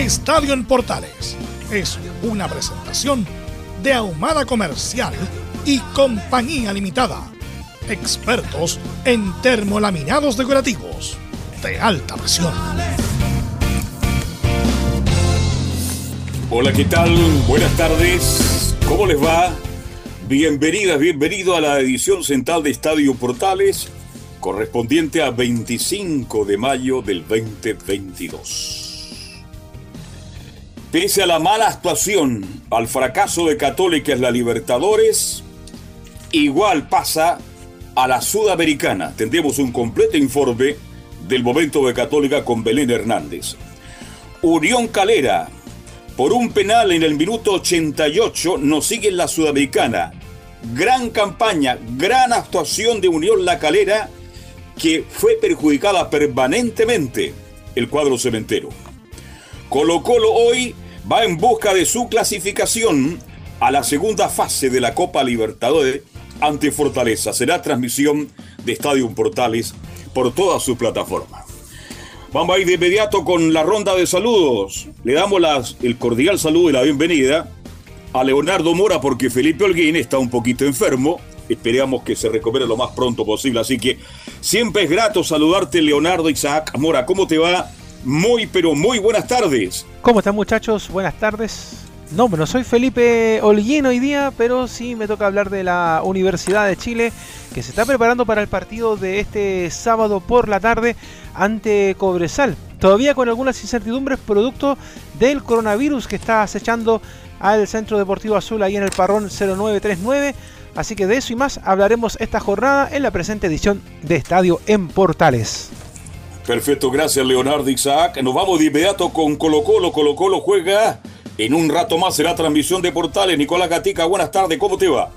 Estadio en Portales es una presentación de Ahumada Comercial y Compañía Limitada. Expertos en termolaminados decorativos de alta presión. Hola, ¿qué tal? Buenas tardes. ¿Cómo les va? Bienvenidas, bienvenido a la edición central de Estadio Portales, correspondiente a 25 de mayo del 2022. Pese a la mala actuación, al fracaso de Católica en la Libertadores, igual pasa a la Sudamericana. Tendremos un completo informe del momento de Católica con Belén Hernández. Unión Calera, por un penal en el minuto 88, nos sigue en la Sudamericana. Gran campaña, gran actuación de Unión La Calera, que fue perjudicada permanentemente el cuadro cementero. Colo Colo hoy va en busca de su clasificación a la segunda fase de la Copa Libertadores ante Fortaleza. Será transmisión de Estadio Portales por toda su plataforma. Vamos a ir de inmediato con la ronda de saludos. Le damos el cordial saludo y la bienvenida a Leonardo Mora porque Felipe Holguín está un poquito enfermo. Esperamos que se recupere lo más pronto posible. Así que siempre es grato saludarte, Leonardo Isaac Mora. ¿Cómo te va? Muy, pero muy buenas tardes. ¿Cómo están muchachos? Buenas tardes. No, no soy Felipe Holguín hoy día, pero sí me toca hablar de la Universidad de Chile, que se está preparando para el partido de este sábado por la tarde ante Cobresal. Todavía con algunas incertidumbres producto del coronavirus que está acechando al Centro Deportivo Azul ahí en el Parrón 0939. Así que de eso y más hablaremos esta jornada en la presente edición de Estadio en Portales. Perfecto, gracias Leonardo Isaac. Nos vamos de inmediato con Colo Colo. Colo Colo juega. En un rato más será transmisión de Portales. Nicolás Gatica, buenas tardes, ¿cómo te va?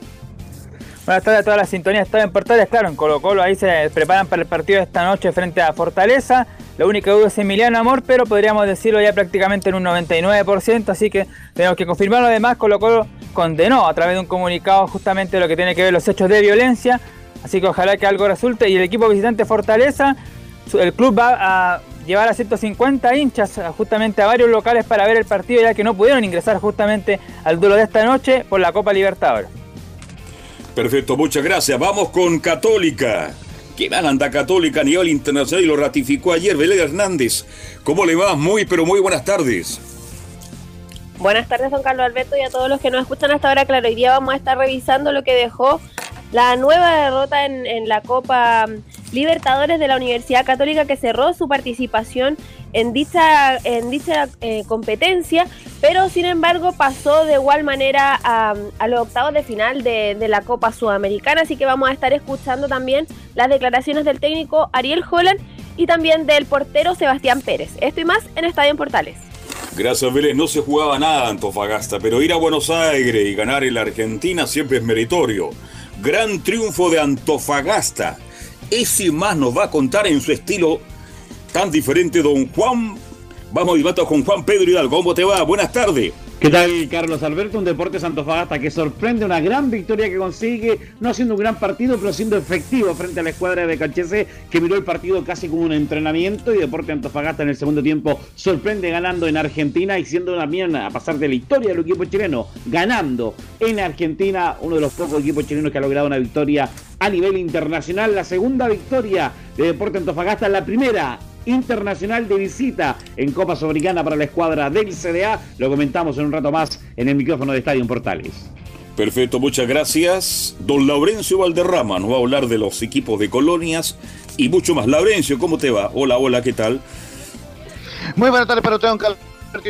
Buenas tardes a todas las sintonías. Están en Portales, claro, en Colo Colo. Ahí se preparan para el partido de esta noche frente a Fortaleza. La única duda es Emiliano Amor, pero podríamos decirlo ya prácticamente en un 99%. Así que tenemos que confirmarlo. Además, Colo Colo condenó a través de un comunicado justamente lo que tiene que ver los hechos de violencia. Así que ojalá que algo resulte. Y el equipo visitante Fortaleza el club va a llevar a 150 hinchas justamente a varios locales para ver el partido ya que no pudieron ingresar justamente al duelo de esta noche por la Copa Libertadores. Perfecto, muchas gracias. Vamos con Católica. ¿Qué mal anda Católica a nivel internacional y lo ratificó ayer Belén Hernández? ¿Cómo le va? Muy, pero muy buenas tardes. Buenas tardes, don Carlos Alberto, y a todos los que nos escuchan hasta ahora. Claro, hoy día vamos a estar revisando lo que dejó la nueva derrota en, la Copa Libertadores de la Universidad Católica que cerró su participación en dicha, en dicha eh, competencia, pero sin embargo pasó de igual manera a, los octavos de final de, la Copa Sudamericana, así que vamos a estar escuchando también las declaraciones del técnico Ariel Holland y también del portero Sebastián Pérez. Esto y más en Estadio en Portales. Gracias, Vélez. No se jugaba nada Antofagasta, pero ir a Buenos Aires y ganar en la Argentina siempre es meritorio. Gran triunfo de Antofagasta. Ese más nos va a contar en su estilo tan diferente don Juan. Vamos a con Juan Pedro Hidalgo. ¿Cómo te va? Buenas tardes. ¿Qué tal, Carlos Alberto? Un Deportes Antofagasta que sorprende, una gran victoria que consigue, no haciendo un gran partido, pero siendo efectivo frente a la escuadra de Cachese, que miró el partido casi como un entrenamiento. Y Deportes Antofagasta en el segundo tiempo sorprende ganando en Argentina y siendo también a pasar de la historia del equipo chileno, ganando en Argentina, uno de los pocos equipos chilenos que ha logrado una victoria a nivel internacional. La segunda victoria de Deportes Antofagasta, la primera internacional de visita en Copa Sudamericana para la escuadra del CDA. Lo comentamos en un rato más en el micrófono de Estadio Portales. Perfecto, muchas gracias. Don Laurencio Valderrama nos va a hablar de los equipos de colonias y mucho más. Laurencio, ¿cómo te va? Hola, hola, ¿qué tal? Muy buenas tardes para ustedes, don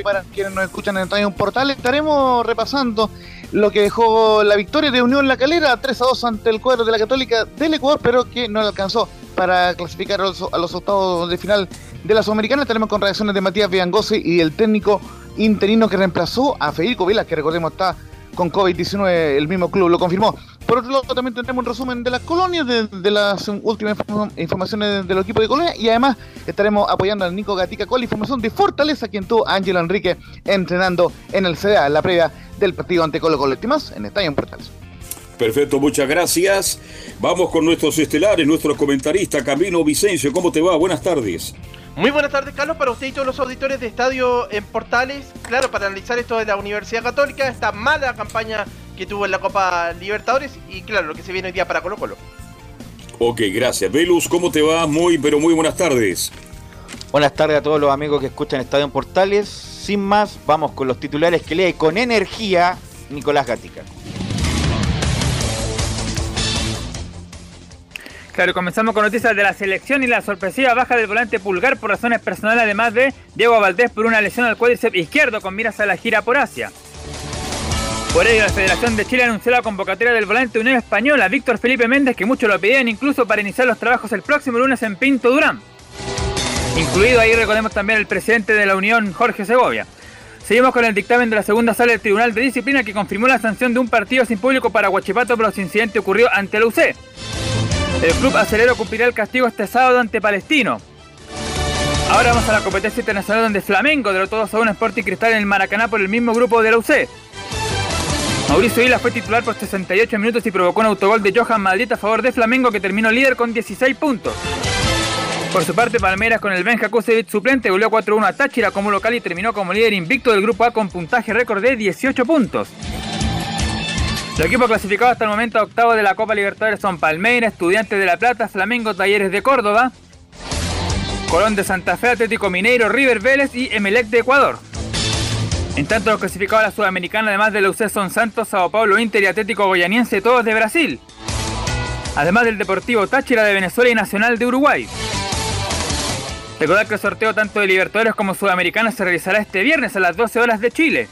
para quienes nos escuchan en Estadio Portales. Estaremos repasando lo que dejó la victoria de Unión La Calera 3 a 2 ante el cuadro de la Católica del Ecuador, pero que no le alcanzó para clasificar a los, octavos de final de la Sudamericana. Estaremos con reacciones de Matías Viangosi y el técnico interino que reemplazó a Federico Vila, que recordemos está con COVID-19, el mismo club lo confirmó. Por otro lado, también tendremos un resumen de las colonias, de, las últimas informaciones del equipo de Colonia y además estaremos apoyando al Nico Gatica con la información de Fortaleza, quien tuvo a Ángelo Enrique entrenando en el CDA, la previa del partido ante Colo Colo. en Estadio en Portales. Perfecto, muchas gracias. Vamos con nuestros estelares, nuestro comentarista Camino Vicencio. ¿Cómo te va? Buenas tardes. Muy buenas tardes, Carlos, para usted y todos los auditores de Estadio en Portales. Claro, para analizar esto de la Universidad Católica, esta mala campaña que tuvo en la Copa Libertadores y, claro, lo que se viene hoy día para Colo Colo. Ok, gracias. Velus, ¿cómo te va? Muy, pero muy buenas tardes. Buenas tardes a todos los amigos que escuchan Estadio en Portales. Sin más, vamos con los titulares que lee con energía Nicolás Gatica. Claro, comenzamos con noticias de la selección y la sorpresiva baja del volante pulgar por razones personales, además de Diego Valdés por una lesión al cuádriceps izquierdo con miras a la gira por Asia. Por ello, la Federación de Chile anunció la convocatoria del volante Unión Española, Víctor Felipe Méndez, que muchos lo pedían incluso para iniciar los trabajos el próximo lunes en Pinto Durán. Incluido ahí recordemos también el presidente de la Unión, Jorge Segovia. Seguimos con el dictamen de la segunda sala del Tribunal de Disciplina que confirmó la sanción de un partido sin público para Huachipato por los incidentes ocurridos ante la UC. El club acelero cumplirá el castigo este sábado ante Palestino. Ahora vamos a la competencia internacional donde Flamengo derrotó 2 a 1 Sporting Cristal en el Maracaná por el mismo grupo de la UC. Mauricio Isla fue titular por 68 minutos y provocó un autogol de Johan Madrid a favor de Flamengo que terminó líder con 16 puntos. Por su parte, Palmeiras con el Benja Kusevich suplente goleó 4-1 a Táchira como local y terminó como líder invicto del grupo A con puntaje récord de 18 puntos. Los equipos clasificados hasta el momento a octavo de la Copa Libertadores son Palmeiras, Estudiantes de La Plata, Flamengo, Talleres de Córdoba, Colón de Santa Fe, Atlético Mineiro, River Vélez y Emelec de Ecuador. En tanto, los clasificados a la Sudamericana, además de la UC, son Santos, Sao Paulo, Inter y Atlético Goyaniense, todos de Brasil. Además del Deportivo Táchira de Venezuela y Nacional de Uruguay. Recordar que el sorteo tanto de Libertadores como Sudamericana se realizará este viernes a las 12 horas de Chile.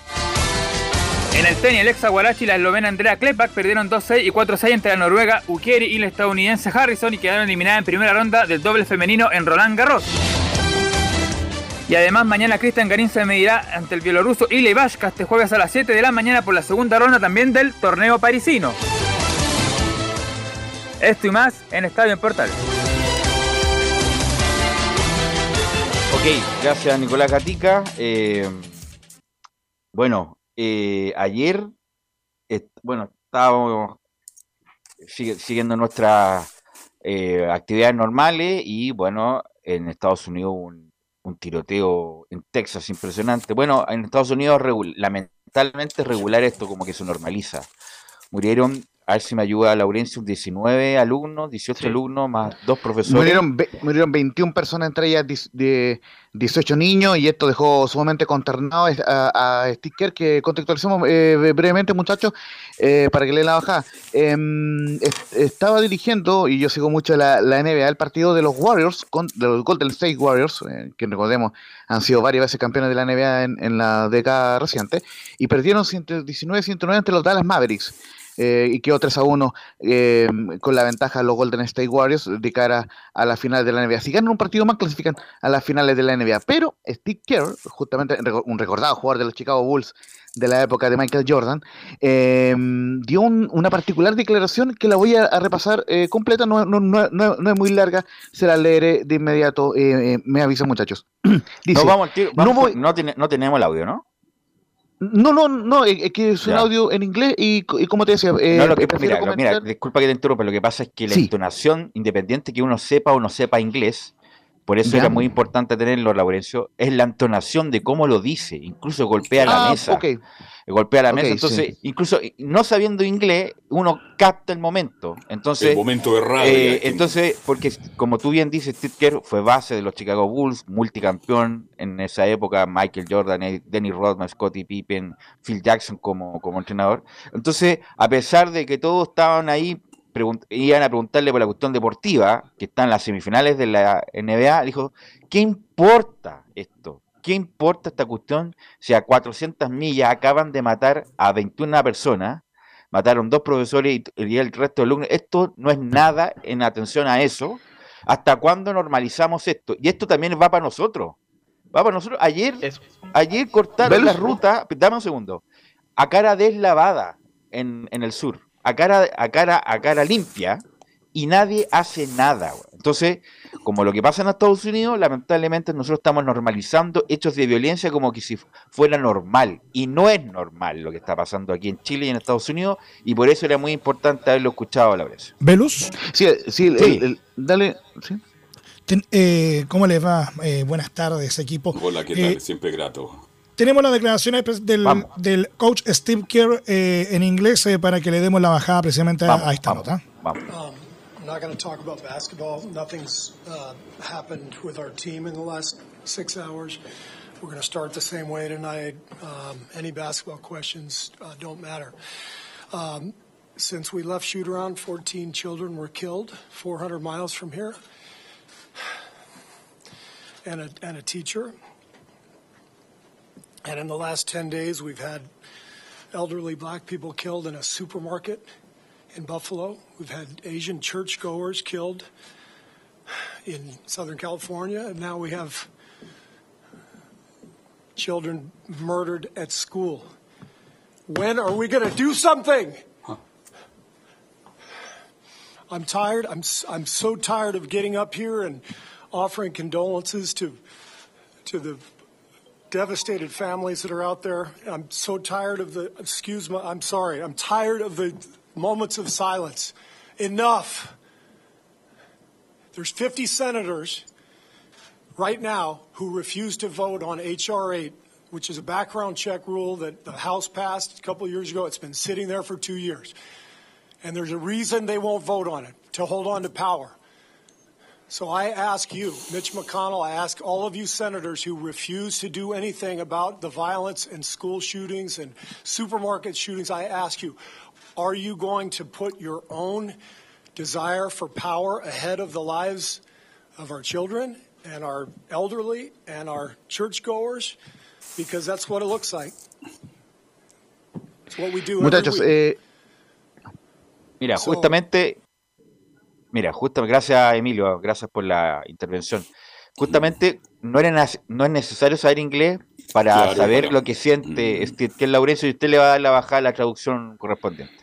En el tenis, el ex Aguarachi y la eslovena Andrea Klepak perdieron 2-6 y 4-6 entre la noruega Ukieri y el estadounidense Harrison y quedaron eliminadas en primera ronda del doble femenino en Roland Garros. Y además mañana Cristian Garín se medirá ante el bielorruso Ile Vashka este jueves a las 7 de la mañana por la segunda ronda también del torneo parisino. Esto y más en Estadio en Portal. Ok, gracias Nicolás Gatica. Eh, bueno, eh, ayer, bueno, estábamos siguiendo nuestras eh, actividades normales y bueno, en Estados Unidos un, tiroteo en Texas impresionante. Bueno, en Estados Unidos lamentablemente regular esto como que se normaliza. Murieron a ver si me ayuda Laurencio, 19 alumnos, 18 alumnos, más dos profesores. Murieron, murieron 21 personas, entre ellas de 18 niños, y esto dejó sumamente consternado a, a Sticker, que contextualizamos eh, brevemente, muchachos, eh, para que le la baja. Em, estaba dirigiendo, y yo sigo mucho la, la, NBA, el partido de los Warriors, con, de los Golden State Warriors, eh, que recordemos han sido varias veces campeones de la NBA en, en la década reciente, y perdieron 119-109 ante los Dallas Mavericks. Eh, y quedó 3 a 1 eh, con la ventaja de los Golden State Warriors de cara a la final de la NBA. Si ganan un partido más, clasifican a las finales de la NBA. Pero Steve Kerr, justamente un recordado jugador de los Chicago Bulls de la época de Michael Jordan, eh, dio una particular declaración que la voy a, repasar completa, no, no, no, no, es muy larga, se la leeré de inmediato, me avisan muchachos. no, vamos, vamos no, no tenemos el audio, ¿no? No, no, no, es que es un audio en inglés y, como te decía... Eh, mira, disculpa que te interrumpa, lo que pasa es que la entonación, independiente que uno sepa o no sepa inglés, por eso Ya. era muy importante tenerlo, Laurencio, es la entonación de cómo lo dice, incluso golpea la Ah, mesa. Golpea la mesa, sí. entonces, incluso no sabiendo inglés, uno capta el momento. Entonces, el momento de rabia. eh, entonces, porque como tú bien dices, Steve Kerr fue base de los Chicago Bulls, multicampeón en esa época, Michael Jordan, eh, Dennis Rodman, Scottie Pippen, Phil Jackson como, como entrenador. Entonces, a pesar de que todos estaban ahí, iban a preguntarle por la cuestión deportiva, que está en las semifinales de la NBA, dijo, ¿qué importa esto? ¿Qué importa esta cuestión si a 400 millas acaban de matar a 21 personas? Mataron dos profesores y, y el resto de alumnos. Esto no es nada en atención a eso. ¿Hasta cuándo normalizamos esto? Y esto también va para nosotros. Va para nosotros. Ayer, Eso. ayer cortaron Velus. la ruta, dame un segundo, a cara deslavada en, en el sur, a cara, a cara, a cara limpia, y nadie hace nada. güey. Entonces, como lo que pasa en Estados Unidos, lamentablemente nosotros estamos normalizando hechos de violencia como que si fu- fuera normal. Y no es normal lo que está pasando aquí en Chile y en Estados Unidos, y por eso era muy importante haberlo escuchado a la vez. Velus, Sí, sí, el- Sí. el- dale. Sí. ten- eh, ¿cómo les va? Eh, buenas tardes, equipo. Hola, ¿qué Eh, tal? Siempre grato. Tenemos las declaraciones del, del coach Steve Kerr eh, en inglés eh, para que le demos la bajada precisamente a- Vamos, a esta vamos, nota. vamos. Um, I'm not going to talk about basketball. Nothing's uh, happened with our team in the last six hours. We're going to start the same way tonight. Um, any basketball questions uh, don't matter. Um, since we left shoot around, 14 children were killed 400 miles from here, and a, and a teacher. And in the last 10 days, we've had elderly black people killed in a supermarket in Buffalo. We've had Asian churchgoers killed in Southern California, and now we have children murdered at school. When are we going to do something? I'm tired. I'm s- I'm so tired of getting up here and offering condolences to to the devastated families that are out there. I'm so tired of the, excuse me, I'm sorry, I'm tired of the moments of silence. Enough. There's 50 senators right now who refuse to vote on H.R. 8, which is a background check rule that the House passed a couple years ago. It's been sitting there for two years. And there's a reason they won't vote on it to hold on to power. So I ask you, Mitch McConnell, I ask all of you senators who refuse to do anything about the violence and school shootings and supermarket shootings, I ask you, are you going to put your own desire for power ahead of the lives of our children and our elderly and our churchgoers? Because that's what it looks like. It's what we do every Muchachos, week. eh, Mira, So- justamente, mira, justo, gracias Emilio, gracias por la intervención. Justamente no, era no es necesario saber inglés para Claro, saber lo que siente Mm. Steve Kerr Laurencio y usted le va a dar la bajada a la traducción correspondiente.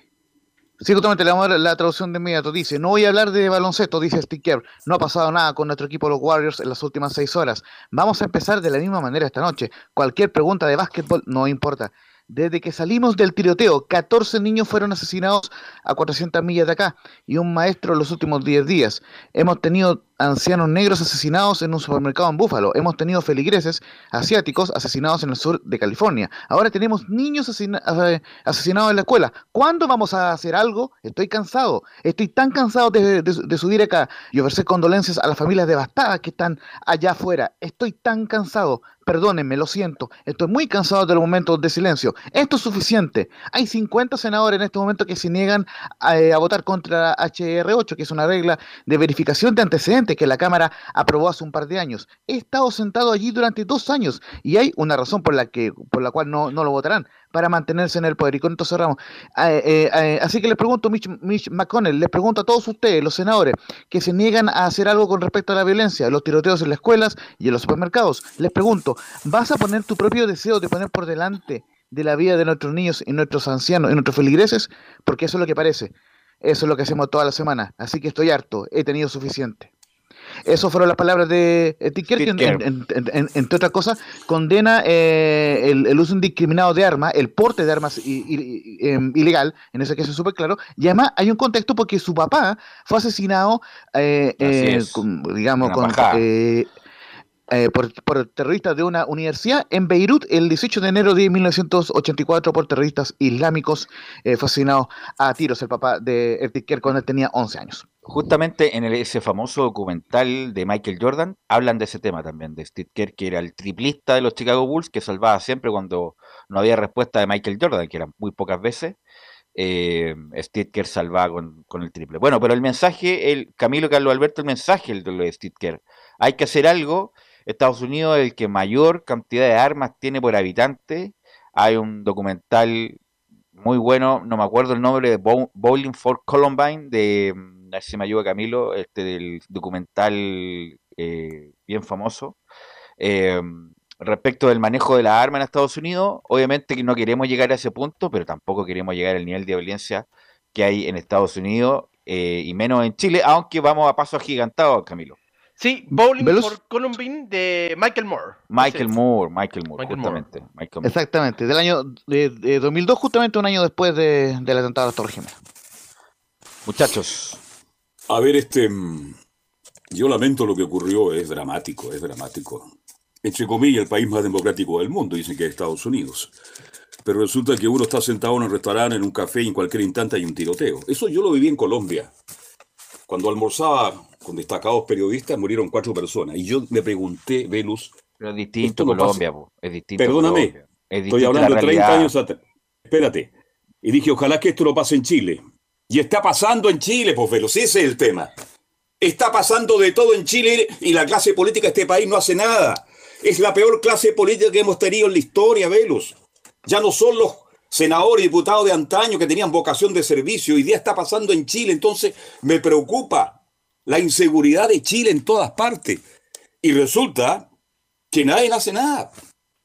Sí, justamente le vamos a dar la traducción de inmediato. Dice, no voy a hablar de baloncesto, dice Steve Kerr. No ha pasado nada con nuestro equipo los Warriors en las últimas seis horas. Vamos a empezar de la misma manera esta noche. Cualquier pregunta de básquetbol no importa. Desde que salimos del tiroteo, 14 niños fueron asesinados a 400 millas de acá y un maestro los últimos 10 días. Hemos tenido ancianos negros asesinados en un supermercado en Búfalo. Hemos tenido feligreses asiáticos asesinados en el sur de California. Ahora tenemos niños eh, asesinados en la escuela. ¿Cuándo vamos a hacer algo? Estoy cansado. Estoy tan cansado de subir acá y ofrecer condolencias a las familias devastadas que están allá afuera. Estoy tan cansado. Perdónenme, lo siento. Estoy muy cansado de los momentos de silencio. Esto es suficiente. Hay 50 senadores en este momento que se niegan a, eh, a votar contra HR8, que es una regla de verificación de antecedentes que la Cámara aprobó hace un par de años. He estado sentado allí durante dos años y hay una razón por la que por la cual no, no lo votarán para mantenerse en el poder. Y con esto cerramos. Eh, eh, eh, así que les pregunto, Mitch, Mitch McConnell, les pregunto a todos ustedes, los senadores, que se niegan a hacer algo con respecto a la violencia, los tiroteos en las escuelas y en los supermercados. Les pregunto, ¿vas a poner tu propio deseo de poner por delante de la vida de nuestros niños y nuestros ancianos y nuestros feligreses? Porque eso es lo que parece. Eso es lo que hacemos toda la semana. Así que estoy harto. He tenido suficiente. Esas fueron las palabras de eh, Steve Kerr, que, en- en- en- en- entre otras cosas, condena eh, el, el uso indiscriminado de armas, el porte de armas i- i- i- em, ilegal, en ese caso es súper claro, y además hay un contexto porque su papá fue asesinado, eh, eh, con- digamos, con, eh, eh, por, por, terroristas de una universidad en Beirut el 18 de enero de 1984 por terroristas islámicos eh, fue asesinado a tiros el papá de Ertiker cuando él tenía 11 años. Justamente en el, ese famoso documental de Michael Jordan hablan de ese tema también, de Steve Kerr, que era el triplista de los Chicago Bulls, que salvaba siempre cuando no había respuesta de Michael Jordan, que eran muy pocas veces. Eh, Steve Kerr salvaba con, con, el triple. Bueno, pero el mensaje, el Camilo Carlos Alberto, el mensaje el de lo de Steve Kerr. Hay que hacer algo, Estados Unidos es el que mayor cantidad de armas tiene por habitante. Hay un documental muy bueno, no me acuerdo el nombre, de Bowling for Columbine, de, mm, a ver si me ayuda Camilo, este del documental eh, bien famoso. Eh, respecto del manejo de la arma en Estados Unidos, obviamente que no queremos llegar a ese punto, pero tampoco queremos llegar al nivel de violencia que hay en Estados Unidos eh, y menos en Chile, aunque vamos a paso agigantado, Camilo. Sí, Bowling for Columbine de Michael Moore. Michael Moore, Michael Moore, justamente. Exactamente, del año de, 2002, justamente un año después de, del atentado a la Torre Gemela. Muchachos. A ver, este. Yo lamento lo que ocurrió, es dramático, es dramático. Entre comillas, el país más democrático del mundo, dicen que es Estados Unidos. Pero resulta que uno está sentado en un restaurante, en un café y en cualquier instante hay un tiroteo. Eso yo lo viví en Colombia. Cuando almorzaba con destacados periodistas murieron cuatro personas. Y yo me pregunté, Velus. Pero es distinto Colombia, es distinto. Perdóname, estoy hablando de 30 años atrás. Espérate. Y dije, ojalá que esto no pase en Chile. Y está pasando en Chile, Velus, ese es el tema. Está pasando de todo en Chile y la clase política de este país no hace nada. Es la peor clase política que hemos tenido en la historia, Velus. Ya no son los senadores y diputados de antaño que tenían vocación de servicio. Hoy día está pasando en Chile, entonces me preocupa la inseguridad de Chile en todas partes. Y resulta que nadie hace nada.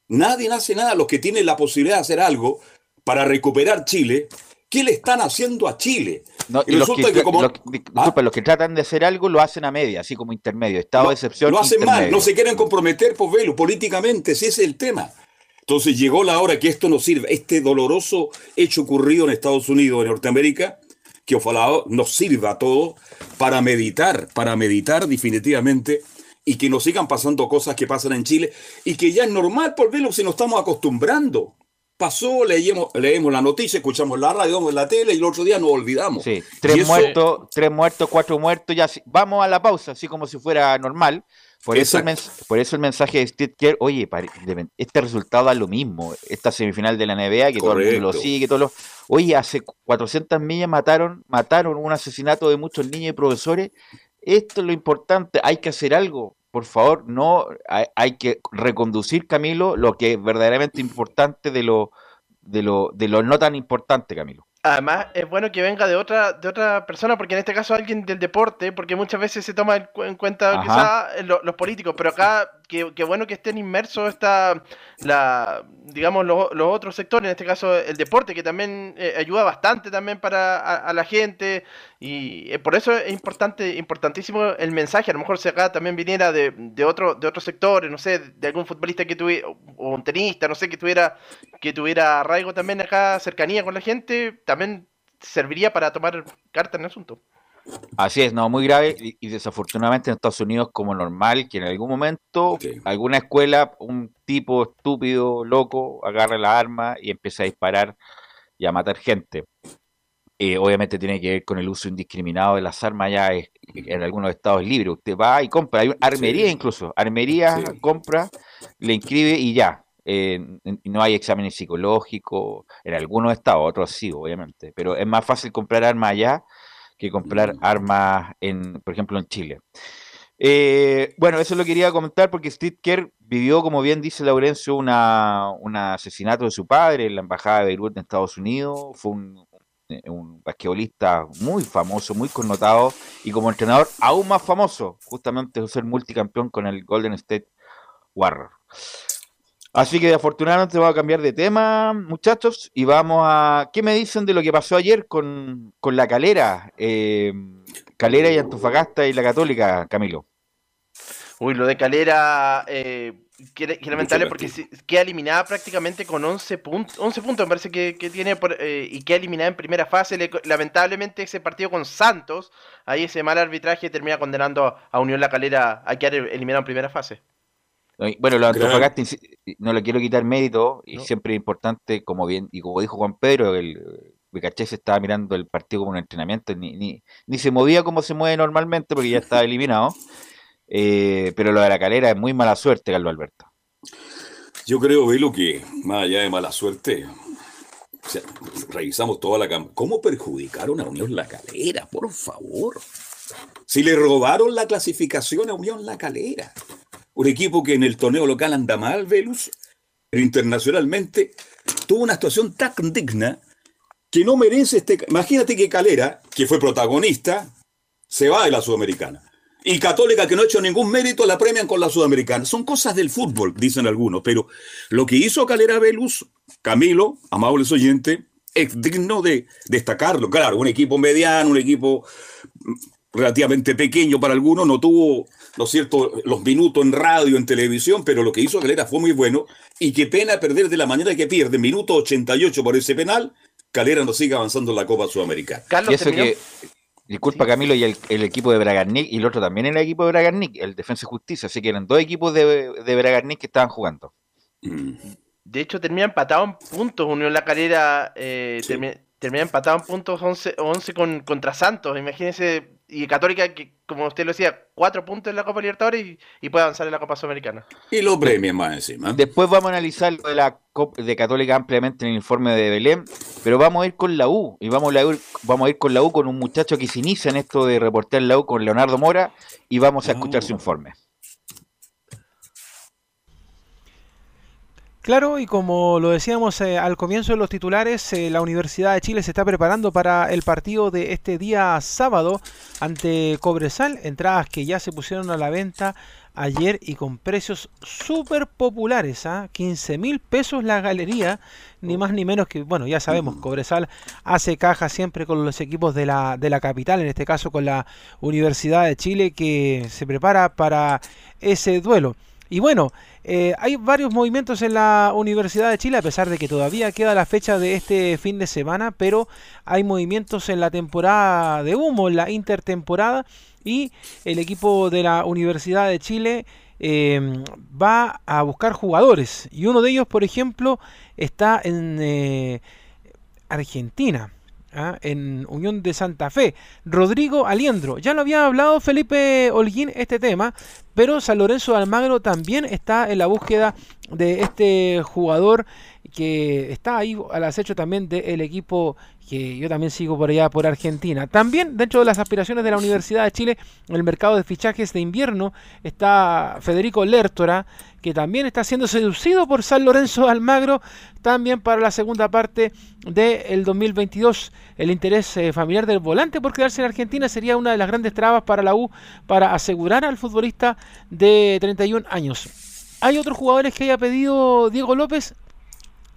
Nadie hace nada. Los que tienen la posibilidad de hacer algo para recuperar Chile, ¿qué le están haciendo a Chile? y, resulta que, como... ¿Ah? los que tratan de hacer algo lo hacen a media, así como intermedio, estado de excepción. Lo hacen mal, no se quieren comprometer, por velo, políticamente, si ese es el tema. Entonces llegó la hora que esto no sirve. Este doloroso hecho ocurrido en Estados Unidos, en Norteamérica, que ojalá nos sirva a todos para meditar, para meditar definitivamente y que nos sigan pasando cosas que pasan en Chile y que ya es normal por verlo si nos estamos acostumbrando. Pasó, leemos, leemos la noticia, escuchamos la radio, vemos la tele y el otro día nos olvidamos. Sí, tres muertos, tres muertos, cuatro muertos, ya vamos a la pausa, así como si fuera normal. Por eso, el por eso el mensaje de Steve Kerr, oye, este resultado da lo mismo. Esta semifinal de la NBA, que todo el mundo lo sigue, todos los... Oye, hace 400 millas mataron, mataron un asesinato de muchos niños y profesores. Esto es lo importante, hay que hacer algo. Por favor, no hay, hay que reconducir, Camilo, lo que es verdaderamente importante de lo, de lo, de lo no tan importante, Camilo. Además, es bueno que venga de otra, de otra persona, porque en este caso alguien del deporte, porque muchas veces se toma en cuenta quizá los políticos, pero acá, qué bueno que estén inmersos esta, la, digamos, los, otros sectores, en este caso el deporte, que también eh, ayuda bastante también para a, la gente, y eh, por eso es importante, importantísimo el mensaje, a lo mejor si acá también viniera de, de, otro, de otros sectores, no sé, de algún futbolista que tuviera, o un tenista, no sé, que tuviera, que tuviera arraigo también acá, cercanía con la gente, también serviría para tomar carta en el asunto. Así es, no, muy grave y, desafortunadamente en Estados Unidos como normal que en algún momento alguna escuela, un tipo estúpido, loco, agarre la arma y empieza a disparar y a matar gente. Eh, obviamente tiene que ver con el uso indiscriminado de las armas ya en algunos estados libres. Usted va y compra, hay armería incluso, armería compra, le inscribe y ya, eh, no hay exámenes psicológicos, en algunos estados, otros sí, obviamente, pero es más fácil comprar armas allá que comprar armas, en, por ejemplo, en Chile. Eh, bueno, eso lo quería comentar porque Steve Kerr vivió, como bien dice Laurencio, una, un asesinato de su padre en la embajada de Beirut en Estados Unidos. Fue un, un basquetbolista muy famoso, muy connotado y como entrenador aún más famoso, justamente ser multicampeón con el Golden State Warriors. Así que afortunadamente voy a cambiar de tema, muchachos, y vamos a... ¿Qué me dicen de lo que pasó ayer con, la calera? Eh, calera y Antofagasta y la Católica, Camilo. Uy, lo de Calera, eh, que, lamentable porque queda eliminada prácticamente con 11 puntos, 11 puntos me parece que, tiene eh, y queda eliminada en primera fase. lamentablemente ese partido con Santos, ahí ese mal arbitraje termina condenando a Unión La Calera a quedar eliminado en primera fase. Bueno, lo Antofagasta no le quiero quitar mérito y siempre es importante, como bien y como dijo Juan Pedro, el Becaché se estaba mirando el partido como un entrenamiento, ni, ni, ni se movía como se mueve normalmente porque ya estaba eliminado. Eh, pero lo de la calera es muy mala suerte, Carlos Alberto. Yo creo, Velo, que más allá de mala suerte, revisamos toda la ¿Cómo perjudicaron a Unión La Calera? Por favor. Si le robaron la clasificación a Unión La Calera. Un equipo que en el torneo local anda mal, Velus, pero internacionalmente tuvo una situación tan digna que no merece este... Imagínate que Calera, que fue protagonista, se va de la Sudamericana. Y Católica, que no ha hecho ningún mérito, la premian con la Sudamericana. Son cosas del fútbol, dicen algunos, pero lo que hizo Calera Velus, Camilo, amables oyentes, es digno de destacarlo. Claro, un equipo mediano, un equipo relativamente pequeño para algunos, no tuvo, lo cierto, los minutos en radio, en televisión, pero lo que hizo Calera fue muy bueno. Y qué pena perder de la manera que pierde, minuto 88 por ese penal, Calera no sigue avanzando en la Copa Sudamericana. Carlos, que, disculpa Camilo, y el, equipo de Bragarnik, y el otro también era el equipo de Bragarnik, el Defensa y Justicia, así que eran dos equipos de, de Bragarnik que estaban jugando. Mm. De hecho, termina empatado en puntos, Unión La Calera eh, termina, empatado en puntos 11, 11 con, contra Santos, imagínense y Católica, que como usted lo decía, cuatro puntos en la Copa Libertadores y, puede avanzar en la Copa Sudamericana. Y lo premian más encima. Después vamos a analizar lo de la Copa de Católica ampliamente en el informe de Belén, pero vamos a ir con la U y vamos a, ir, vamos a ir con la U con un muchacho que se inicia en esto de reportear la U con Leonardo Mora y vamos a escuchar su informe. Claro, y como lo decíamos eh, al comienzo de los titulares, eh, la Universidad de Chile se está preparando para el partido de este día sábado ante Cobresal, entradas que ya se pusieron a la venta ayer y con precios súper populares, ¿ah? 15 mil pesos la galería, ni más ni menos que, bueno, ya sabemos, Cobresal hace caja siempre con los equipos de la, de la capital, en este caso con la Universidad de Chile que se prepara para ese duelo. Y bueno, eh, hay varios movimientos en la Universidad de Chile, a pesar de que todavía queda la fecha de este fin de semana, pero hay movimientos en la temporada de humo, en la intertemporada, y el equipo de la Universidad de Chile em, va a buscar jugadores. Y uno de ellos, por ejemplo, está en eh, Argentina. ¿Ah? en Unión de Santa Fe. Rodrigo Aliendro. Ya lo había hablado Felipe Holguín este tema, pero San Lorenzo de Almagro también está en la búsqueda de este jugador que está ahí al acecho también del equipo que yo también sigo por allá por Argentina. También dentro de las aspiraciones de la Universidad de Chile, en el mercado de fichajes de invierno está Federico Lertora, que también está siendo seducido por San Lorenzo de Almagro, también para la segunda parte del 2022. El interés eh, familiar del volante por quedarse en Argentina sería una de las grandes trabas para la U para asegurar al futbolista de 31 años. ¿Hay otros jugadores que haya pedido Diego López?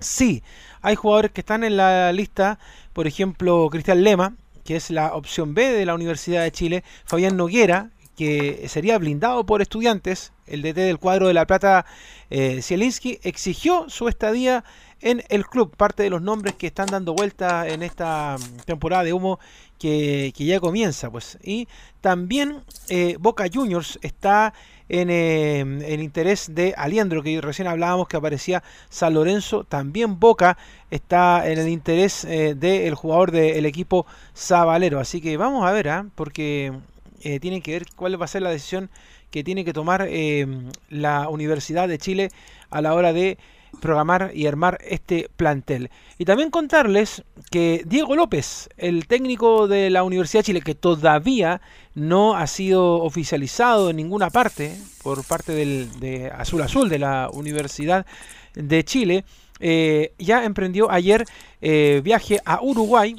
Sí, hay jugadores que están en la lista, por ejemplo, Cristian Lema, que es la opción B de la Universidad de Chile, Fabián Noguera, que sería blindado por estudiantes, el DT del cuadro de La Plata, eh, Zielinski, exigió su estadía en el club, parte de los nombres que están dando vuelta en esta temporada de humo que, ya comienza. pues Y también eh, Boca Juniors está en el em, interés de Aliendro, que recién hablábamos que aparecía San Lorenzo. También Boca está en el interés eh, del jugador del equipo Zabalero. Así que vamos a ver, ¿ah? porque eh, tienen que ver cuál va a ser la decisión que tiene que tomar em, la Universidad de Chile a la hora de programar y armar este plantel. Y también contarles que Diego López, el técnico de la Universidad de Chile, que todavía no ha sido oficializado en ninguna parte por parte del, de Azul Azul de la Universidad de Chile, eh, ya emprendió ayer eh, viaje a Uruguay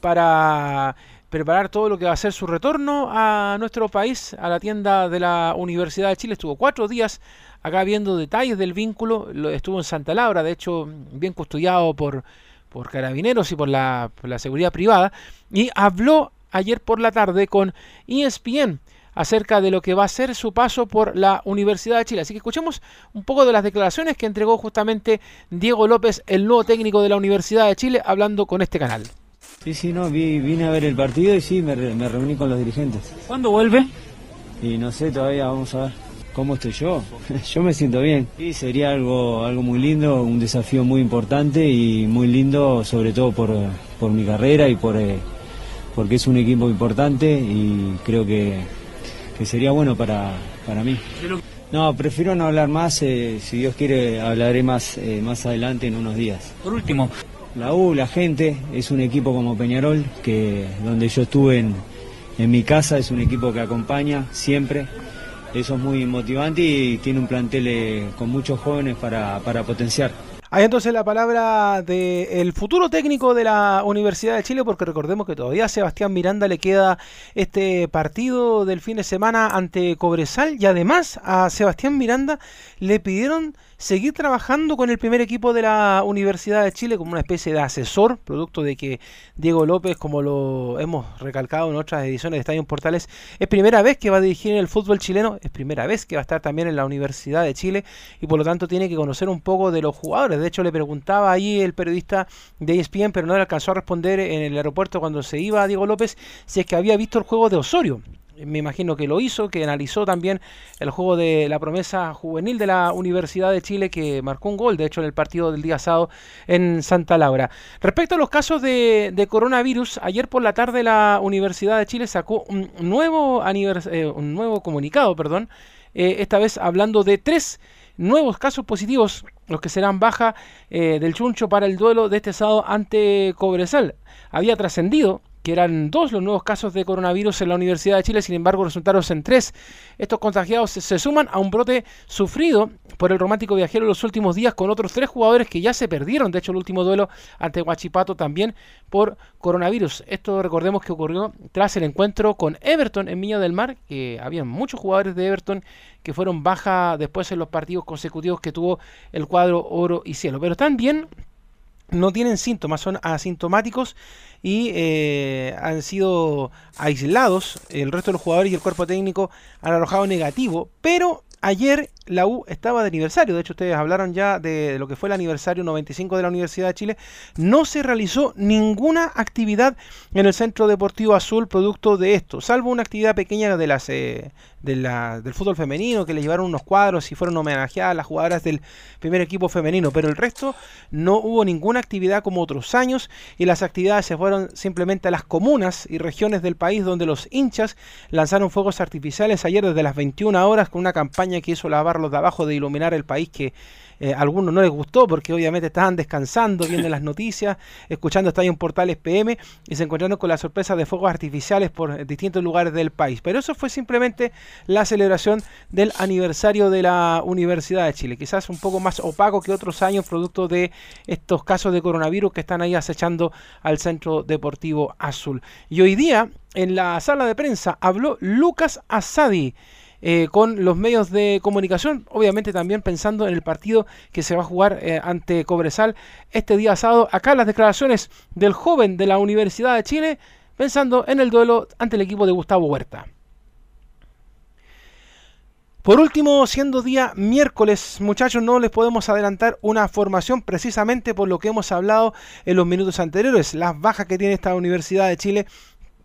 para preparar todo lo que va a ser su retorno a nuestro país, a la tienda de la Universidad de Chile. Estuvo cuatro días acá viendo detalles del vínculo. Lo, estuvo en Santa Laura, de hecho, bien custodiado por, por carabineros y por la, seguridad privada. Y habló ayer por la tarde con ESPN acerca de lo que va a ser su paso por la Universidad de Chile. Así que escuchemos un poco de las declaraciones que entregó justamente Diego López, el nuevo técnico de la Universidad de Chile, hablando con este canal. Sí, sí, no, vine a ver el partido y sí, me, me reuní con los dirigentes. ¿Cuándo vuelve? Y no sé, todavía vamos a ver. ¿Cómo estoy yo? Yo me siento bien. Sí, sería algo, algo muy lindo, un desafío muy importante y muy lindo, sobre todo por, por mi carrera y por, eh, porque es un equipo importante y creo que, que sería bueno para, para mí. No, prefiero no hablar más. eh, si Dios quiere, hablaré más, eh, más adelante en unos días. Por último, La U, la gente, es un equipo como Peñarol, que donde yo estuve en, en mi casa, es un equipo que acompaña siempre. Eso es muy motivante y tiene un plantel eh, con muchos jóvenes para, potenciar. Ahí entonces la palabra del futuro técnico de la Universidad de Chile, porque recordemos que todavía a Sebastián Miranda le queda este partido del fin de semana ante Cobresal y además a Sebastián Miranda le pidieron seguir trabajando con el primer equipo de la Universidad de Chile como una especie de asesor, producto de que Diego López, como lo hemos recalcado en otras ediciones de Estadio Portales, es primera vez que va a dirigir en el fútbol chileno, es primera vez que va a estar también en la Universidad de Chile y por lo tanto tiene que conocer un poco de los jugadores. De hecho, le preguntaba ahí el periodista de ESPN, pero no le alcanzó a responder en el aeropuerto cuando se iba Diego López, si es que había visto el juego de Osorio me imagino que lo hizo, que analizó también el juego de la promesa juvenil de la Universidad de Chile que marcó un gol, de hecho, en el partido del día sábado en Santa Laura. Respecto a los casos de, coronavirus, ayer por la tarde la Universidad de Chile sacó un nuevo, eh, comunicado, perdón, eh, esta vez hablando de tres nuevos casos positivos, los que serán baja eh, del Chuncho para el duelo de este sábado ante Cobresal. Había trascendido que eran dos los nuevos casos de coronavirus en la Universidad de Chile, sin embargo resultaron en tres. Estos contagiados se, suman a un brote sufrido por el romántico viajero en los últimos días con otros tres jugadores que ya se perdieron, de hecho el último duelo ante Huachipato también por coronavirus. Esto recordemos que ocurrió tras el encuentro con Everton en Viña del Mar, que había muchos jugadores de Everton que fueron baja después en los partidos consecutivos que tuvo el cuadro oro y cielo. Pero también no tienen síntomas, son asintomáticos y eh, han sido aislados. El resto de los jugadores y el cuerpo técnico han arrojado negativo, pero ayer la U estaba de aniversario. De hecho, ustedes hablaron ya de lo que fue el aniversario 95 de la Universidad de Chile. No se realizó ninguna actividad en el Centro Deportivo Azul producto de esto, salvo una actividad pequeña de las eh, del fútbol femenino que le llevaron unos cuadros y fueron homenajeadas las jugadoras del primer equipo femenino, pero el resto no hubo ninguna actividad como otros años y las actividades se fueron simplemente a las comunas y regiones del país donde los hinchas lanzaron fuegos artificiales ayer desde las 21 horas con una campaña que hizo lavarlos de abajo de iluminar el país que eh, a algunos no les gustó porque obviamente estaban descansando, viendo las noticias, escuchando Estadio en Portales PM y se encontraron con la sorpresa de fuegos artificiales por distintos lugares del país. Pero eso fue simplemente la celebración del aniversario de la Universidad de Chile. Quizás un poco más opaco que otros años, producto de estos casos de coronavirus que están ahí acechando al Centro Deportivo Azul. Y hoy día, en la sala de prensa, habló Lucas Asadi eh, con los medios de comunicación, obviamente también pensando en el partido que se va a jugar eh, ante Cobresal este día sábado. Acá las declaraciones del joven de la Universidad de Chile, pensando en el duelo ante el equipo de Gustavo Huerta. Por último, siendo día miércoles, muchachos, no les podemos adelantar una formación precisamente por lo que hemos hablado en los minutos anteriores, las bajas que tiene esta Universidad de Chile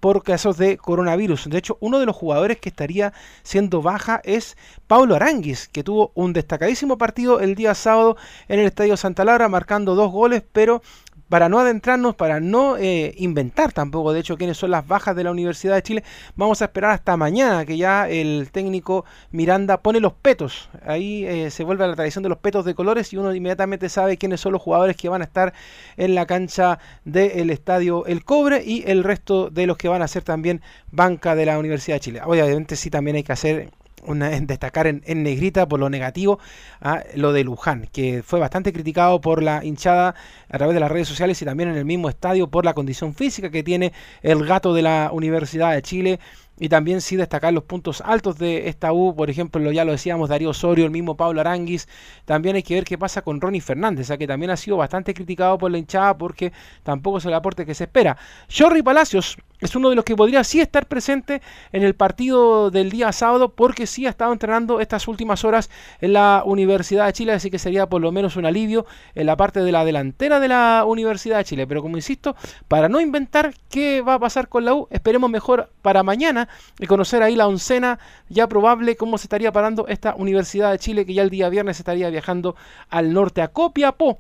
por casos de coronavirus. De hecho, uno de los jugadores que estaría siendo baja es Pablo Aranguis, que tuvo un destacadísimo partido el día sábado en el Estadio Santa Laura, marcando dos goles, pero para no adentrarnos, para no eh, inventar tampoco, de hecho, quiénes son las bajas de la Universidad de Chile, vamos a esperar hasta mañana que ya el técnico Miranda pone los petos. Ahí eh, se vuelve a la tradición de los petos de colores y uno inmediatamente sabe quiénes son los jugadores que van a estar en la cancha del estadio El Cobre y el resto de los que van a ser también banca de la Universidad de Chile. Obviamente sí también hay que hacer una, destacar en, negrita por lo negativo a lo de Luján, que fue bastante criticado por la hinchada a través de las redes sociales y también en el mismo estadio por la condición física que tiene el gato de la Universidad de Chile. Y también sí destacar los puntos altos de esta U, por ejemplo, lo, ya lo decíamos, Darío Osorio, el mismo Pablo Aranguis. También hay que ver qué pasa con Ronnie Fernández, a que también ha sido bastante criticado por la hinchada porque tampoco es el aporte que se espera. Jorri Palacios es uno de los que podría sí estar presente en el partido del día sábado porque sí ha estado entrenando estas últimas horas en la Universidad de Chile, así que sería por lo menos un alivio en la parte de la delantera de la Universidad de Chile. Pero como insisto, para no inventar qué va a pasar con la U, esperemos mejor para mañana y conocer ahí la oncena ya probable cómo se estaría parando esta Universidad de Chile que ya el día viernes estaría viajando al norte a Copiapó,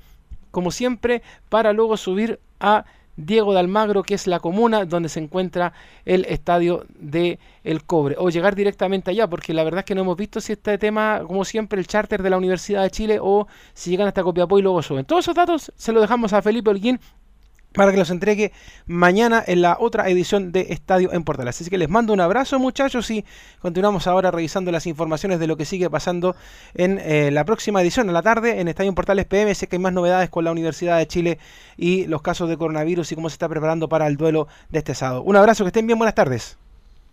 como siempre, para luego subir a Diego de Almagro, que es la comuna donde se encuentra el estadio de El Cobre, o llegar directamente allá, porque la verdad es que no hemos visto si este tema, como siempre, el charter de la Universidad de Chile o si llegan hasta Copiapó y luego suben. Todos esos datos se los dejamos a Felipe Holguín para que los entregue mañana en la otra edición de Estadio en Portales. Así que les mando un abrazo muchachos y continuamos ahora revisando las informaciones de lo que sigue pasando en eh, la próxima edición a la tarde en Estadio en Portales PM. Sé que hay más novedades con la Universidad de Chile y los casos de coronavirus y cómo se está preparando para el duelo de este sábado. Un abrazo, que estén bien, buenas tardes.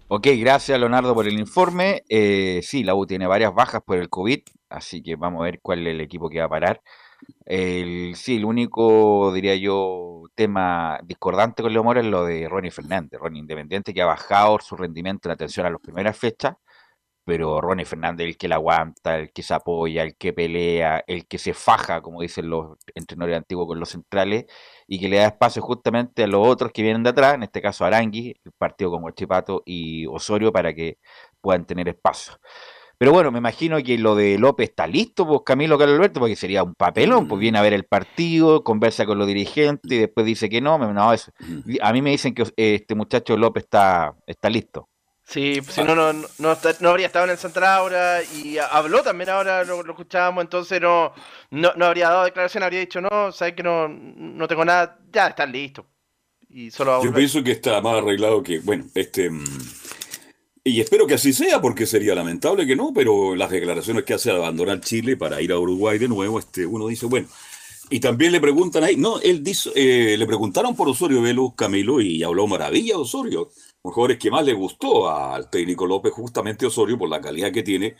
Ok, gracias Leonardo por el informe. Eh, sí, la U tiene varias bajas por el COVID, así que vamos a ver cuál es el equipo que va a parar. El, sí, el único, diría yo, tema discordante con Leo Mora es lo de Ronnie Fernández. Ronnie Independiente que ha bajado su rendimiento en atención a las primeras fechas, pero Ronnie Fernández el que la aguanta, el que se apoya, el que pelea, el que se faja, como dicen los entrenadores antiguos con los centrales, y que le da espacio justamente a los otros que vienen de atrás, en este caso Arangui, el partido con Chipato y Osorio, para que puedan tener espacio. Pero bueno, me imagino que lo de López está listo, pues Camilo Carlos Alberto, porque sería un papelón, pues viene a ver el partido, conversa con los dirigentes y después dice que no, no eso. A mí me dicen que este muchacho López está, está listo. Sí, pues si no, no, no, habría estado en el Santa Laura y habló también ahora, lo, escuchábamos, entonces no, no, habría dado declaración, habría dicho, no, sabes que no, no tengo nada, ya está listo. Y solo Yo pienso que está más arreglado que, bueno, este... Y espero que así sea, porque sería lamentable que no, pero las declaraciones que hace al abandonar Chile para ir a Uruguay de nuevo, este, uno dice, bueno, y también le preguntan ahí, no, él dice, eh, le preguntaron por Osorio Velo, Camilo, y habló maravilla Osorio. Mejor es que más le gustó al técnico López justamente Osorio por la calidad que tiene.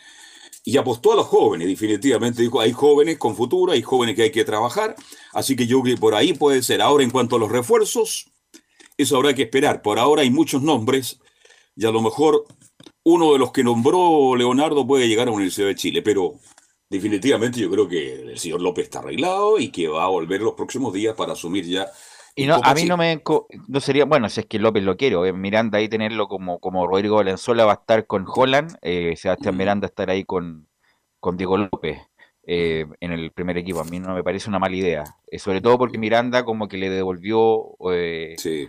Y apostó a los jóvenes, definitivamente. Dijo, hay jóvenes con futuro, hay jóvenes que hay que trabajar. Así que yo creo que por ahí puede ser. Ahora, en cuanto a los refuerzos, eso habrá que esperar. Por ahora hay muchos nombres y a lo mejor uno de los que nombró Leonardo puede llegar a la Universidad de Chile, pero definitivamente yo creo que el señor López está arreglado y que va a volver los próximos días para asumir ya. Y no, a mí no me no sería, bueno, si es que López lo quiero, eh, Miranda ahí tenerlo como, como Rodrigo Valenzuela va a estar con Holland, eh, Sebastián mm. Miranda estar ahí con, con Diego López. Eh, en el primer equipo. A mí no me parece una mala idea. sobre todo porque Miranda como que le devolvió sí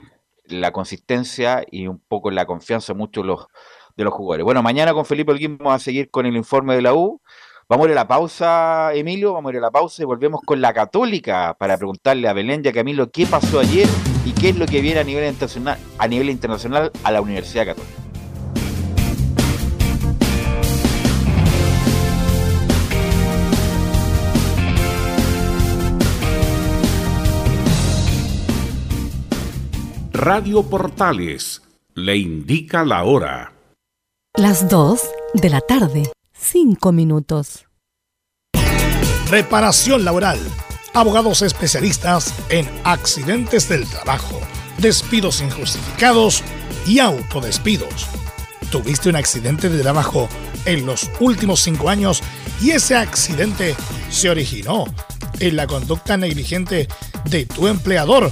la consistencia y un poco la confianza de muchos los, de los jugadores. Bueno, mañana con Felipe Olguín vamos a seguir con el informe de la U. Vamos a ir a la pausa, Emilio, vamos a ir a la pausa y volvemos con la Católica para preguntarle a Belén y a Camilo qué pasó ayer y qué es lo que viene a nivel internacional, a nivel internacional a la Universidad Católica. Radio Portales le indica la hora. Las 2 de la tarde, 5 minutos. Reparación laboral. Abogados especialistas en accidentes del trabajo, despidos injustificados y autodespidos. ¿Tuviste un accidente de trabajo en los últimos 5 años y ese accidente se originó en la conducta negligente de tu empleador?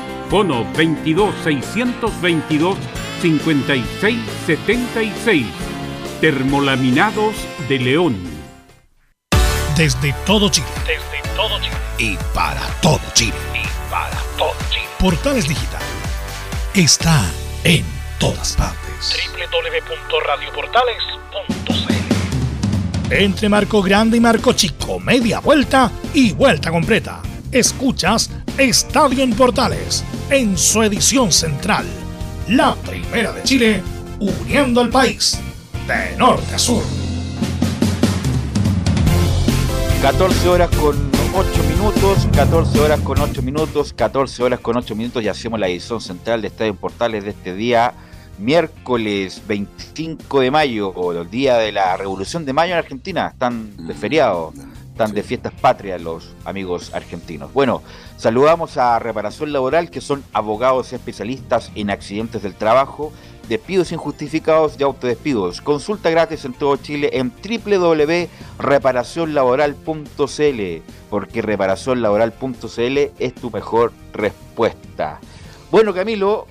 Fono 22 622 5676. Termolaminados de León. Desde todo Chile. Desde todo Chile. Y para todo Chile. Y para todo Chile. Portales Digital está en todas partes. www.radioportales.cl Entre Marco Grande y Marco Chico, media vuelta y vuelta completa. Escuchas Estadio en Portales en su edición central. La primera de Chile, uniendo al país de norte a sur. 14 horas con 8 minutos, 14 horas con 8 minutos, 14 horas con 8 minutos y hacemos la edición central de Estadio Portales de este día, miércoles 25 de mayo, o el día de la Revolución de Mayo en Argentina, están de feriado, están de fiestas patrias los amigos argentinos. Bueno, saludamos a Reparación Laboral, que son abogados especialistas en accidentes del trabajo, despidos injustificados y autodespidos. Consulta gratis en todo Chile en www.reparacionlaboral.cl porque reparacionlaboral.cl es tu mejor respuesta. Bueno, Camilo,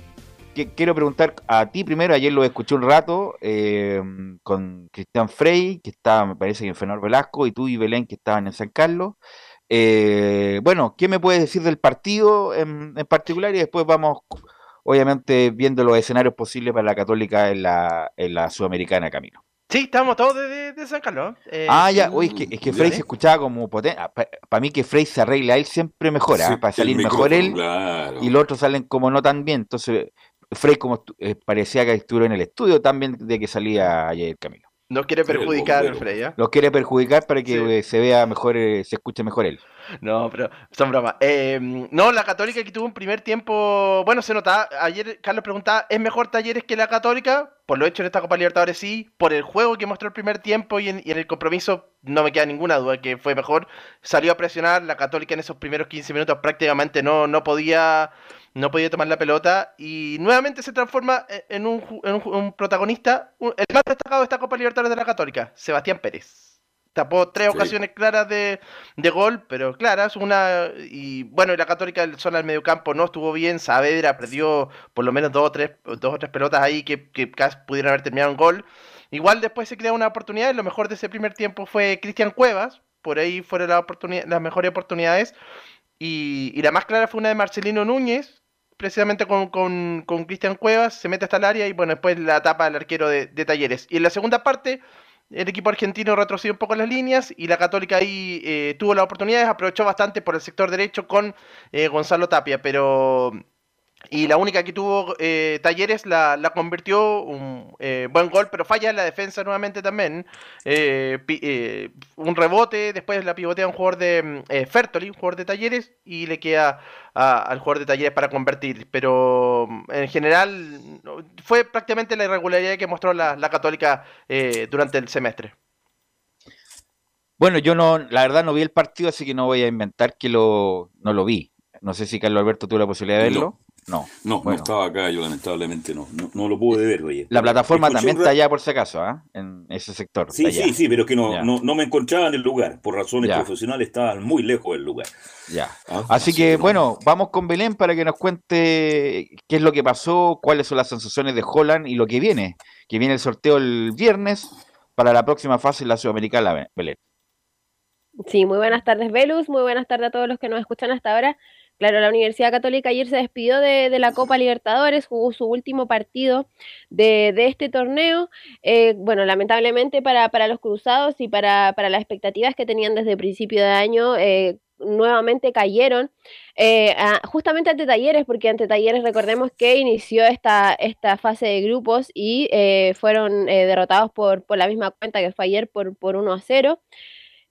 que quiero preguntar a ti primero. Ayer lo escuché un rato eh, con Cristian Frey, que está, me parece que en Fenor Velasco, y tú y Belén, que estaban en San Carlos. Eh, bueno, ¿qué me puedes decir del partido en, en particular? Y después vamos obviamente viendo los escenarios posibles para la Católica en la, en la Sudamericana, Camilo. Sí, estamos todos de, de San Carlos. Eh, ah, ya, uy, es que, es que Frey se escuchaba como potente. Para mí que Frey se arregla él siempre mejora, Sí, ¿ah? para salir mejor él claro. y los otros salen como no tan bien. Entonces, Frey como estu- eh, parecía que estuvo en el estudio también de que salía ayer Camilo. No quiere perjudicar bombero. Frey, ¿ah? Los quiere perjudicar para que Sí. eh, se vea mejor, eh, se escuche mejor él. No, pero son bromas. Eh, no, la Católica que tuvo un primer tiempo. Bueno, se notaba. Ayer Carlos preguntaba: ¿es mejor Talleres que la Católica? Por lo hecho en esta Copa Libertadores sí. Por el juego que mostró el primer tiempo y en, y en el compromiso, no me queda ninguna duda que fue mejor. Salió a presionar. La Católica en esos primeros 15 minutos prácticamente no, no podía. No podía tomar la pelota y nuevamente se transforma e- en un, en un protagonista, un- el más destacado de esta Copa Libertadores de la Católica, Sebastián Pérez. Tapó tres Sí. ocasiones claras de, de gol, pero claras, una y bueno, y la Católica en zona del mediocampo no estuvo bien, Saavedra perdió por lo menos dos o tres, dos o tres pelotas ahí que, que casi pudieron haber terminado en gol. Igual después se crea una oportunidad y lo mejor de ese primer tiempo fue Cristian Cuevas, por ahí fueron la oportunidad, las mejores oportunidades. Y, y la más clara fue una de Marcelino Núñez, precisamente con, con, con Cristian Cuevas, se mete hasta el área y bueno, después la tapa el arquero de, de Talleres. Y en la segunda parte, el equipo argentino retrocedió un poco las líneas y la Católica ahí eh, tuvo las oportunidades, aprovechó bastante por el sector derecho con eh, Gonzalo Tapia, pero... Y la única que tuvo eh, Talleres la, la convirtió un eh, buen gol, pero falla en la defensa nuevamente también. Eh, pi- eh, un rebote, después la pivotea un jugador de mm, eh, Fertoli, un jugador de Talleres, y le queda a- al jugador de Talleres para convertir. Pero mm, en general fue prácticamente la irregularidad que mostró la, la Católica eh, durante el semestre. Bueno, yo no, la verdad no vi el partido, así que no voy a inventar que lo, no lo vi. No sé si Carlos Alberto tuvo la posibilidad de verlo. No. No, Bueno. no estaba acá, yo lamentablemente no, no, no lo pude ver, oye. La plataforma Escuché también un está allá por si acaso, ¿ah? En ese sector. Sí, sí, sí, pero es que no, no, no me encontraba en el lugar. Por razones Ya. profesionales estaba muy lejos del lugar. Ya. ¿ah? Así que no. bueno, vamos con Belén para que nos cuente qué es lo que pasó, cuáles son las sensaciones de Holland y lo que viene. Que viene el sorteo el viernes para la próxima fase en la Sudamericana, Belén. Sí, muy buenas tardes, Velus. Muy buenas tardes a todos los que nos escuchan hasta ahora. Claro, la Universidad Católica ayer se despidió de, la Copa Libertadores, jugó su último partido de, este torneo. Eh, bueno, lamentablemente para, los cruzados y para, las expectativas que tenían desde principio de año, eh, nuevamente cayeron eh, justamente ante Talleres, porque ante Talleres recordemos que inició esta, fase de grupos y eh, fueron derrotados por, por la misma cuenta que fue ayer por, por 1 a 0.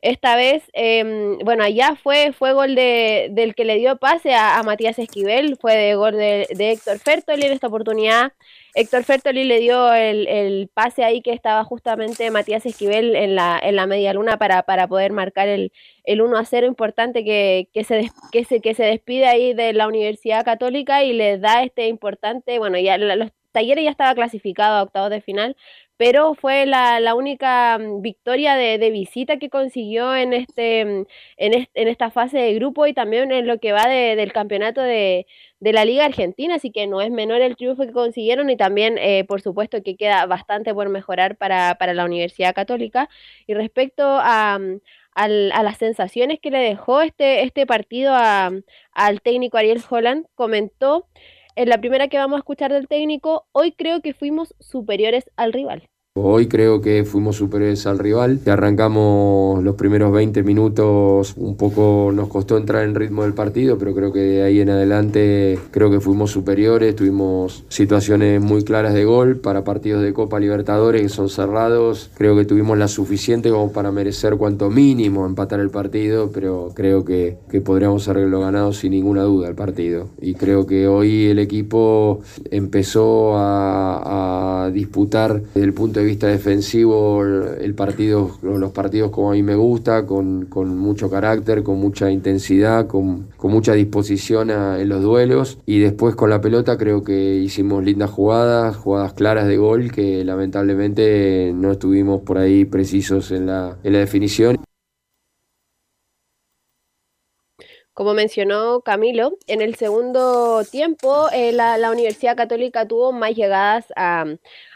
Esta vez, em, bueno, allá fue, fue gol de, del que le dio pase a, Matías Esquivel, fue de gol de, Héctor Fertoli en esta oportunidad. Héctor Fertoli le dio el, pase ahí que estaba justamente Matías Esquivel en la, en la media luna para, para poder marcar el, el 1 a 0 importante que, que, se, que, se, que se despide ahí de la Universidad Católica y le da este importante, bueno, ya los talleres ya estaba clasificado a octavos de final, pero fue la, la única mm, victoria de, de, visita que consiguió en, este, mm, en, en, esta fase de grupo y también en lo que va de, del campeonato de, de, la Liga Argentina, así que no es menor el triunfo que consiguieron y también, eh, por supuesto, que queda bastante por mejorar para, para la Universidad Católica. Y respecto a, mm, a las sensaciones que le dejó este, este partido a, al técnico Ariel Holland, comentó en la primera que vamos a escuchar del técnico, hoy creo que fuimos superiores al rival. Hoy creo que fuimos superiores al rival. Arrancamos los primeros 20 minutos, un poco nos costó entrar en ritmo del partido, pero creo que de ahí en adelante creo que fuimos superiores. Tuvimos situaciones muy claras de gol para partidos de Copa Libertadores que son cerrados. Creo que tuvimos la suficiente como para merecer cuanto mínimo empatar el partido, pero creo que, que podríamos haberlo ganado sin ninguna duda el partido. Y creo que hoy el equipo empezó a, a disputar desde el punto de vista defensivo el partido, los partidos como a mí me gusta, con, mucho carácter, con mucha intensidad, con, mucha disposición en los duelos. Y después con la pelota creo que hicimos lindas jugadas, jugadas claras de gol que lamentablemente no estuvimos por ahí precisos en la, en la definición. Como mencionó Camilo, en el segundo tiempo eh, la, Universidad Católica tuvo más llegadas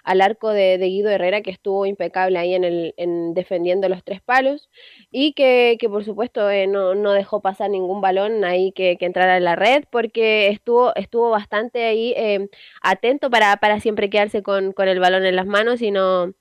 al arco de, Guido Herrera, que estuvo impecable ahí en, el, en defendiendo los tres palos y que, por supuesto eh, no, dejó pasar ningún balón ahí que, entrara en la red porque estuvo, estuvo bastante ahí eh, atento para, para siempre quedarse con, con el balón en las manos y no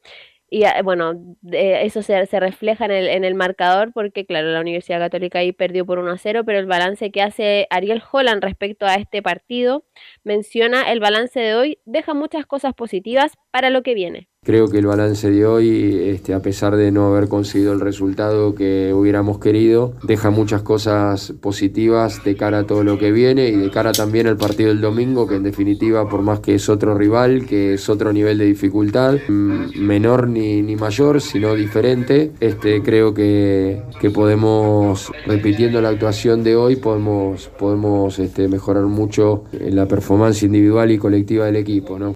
y ah, bueno, eso se, se refleja en el, en el, marcador porque, claro, la Universidad Católica ahí perdió por 1 a 0, pero el balance que hace Ariel Holland respecto a este partido menciona el balance de hoy, deja muchas cosas positivas para lo que viene. Creo que el balance de hoy, este, a pesar de no haber conseguido el resultado que hubiéramos querido, deja muchas cosas positivas de cara a todo lo que viene y de cara también al partido del domingo, que en definitiva, por más que es otro rival, que es otro nivel de dificultad, mm, menor ni, ni mayor, sino diferente, este, creo que, que podemos, repitiendo la actuación de hoy, podemos, podemos este, mejorar mucho en la performance individual y colectiva del equipo. ¿no?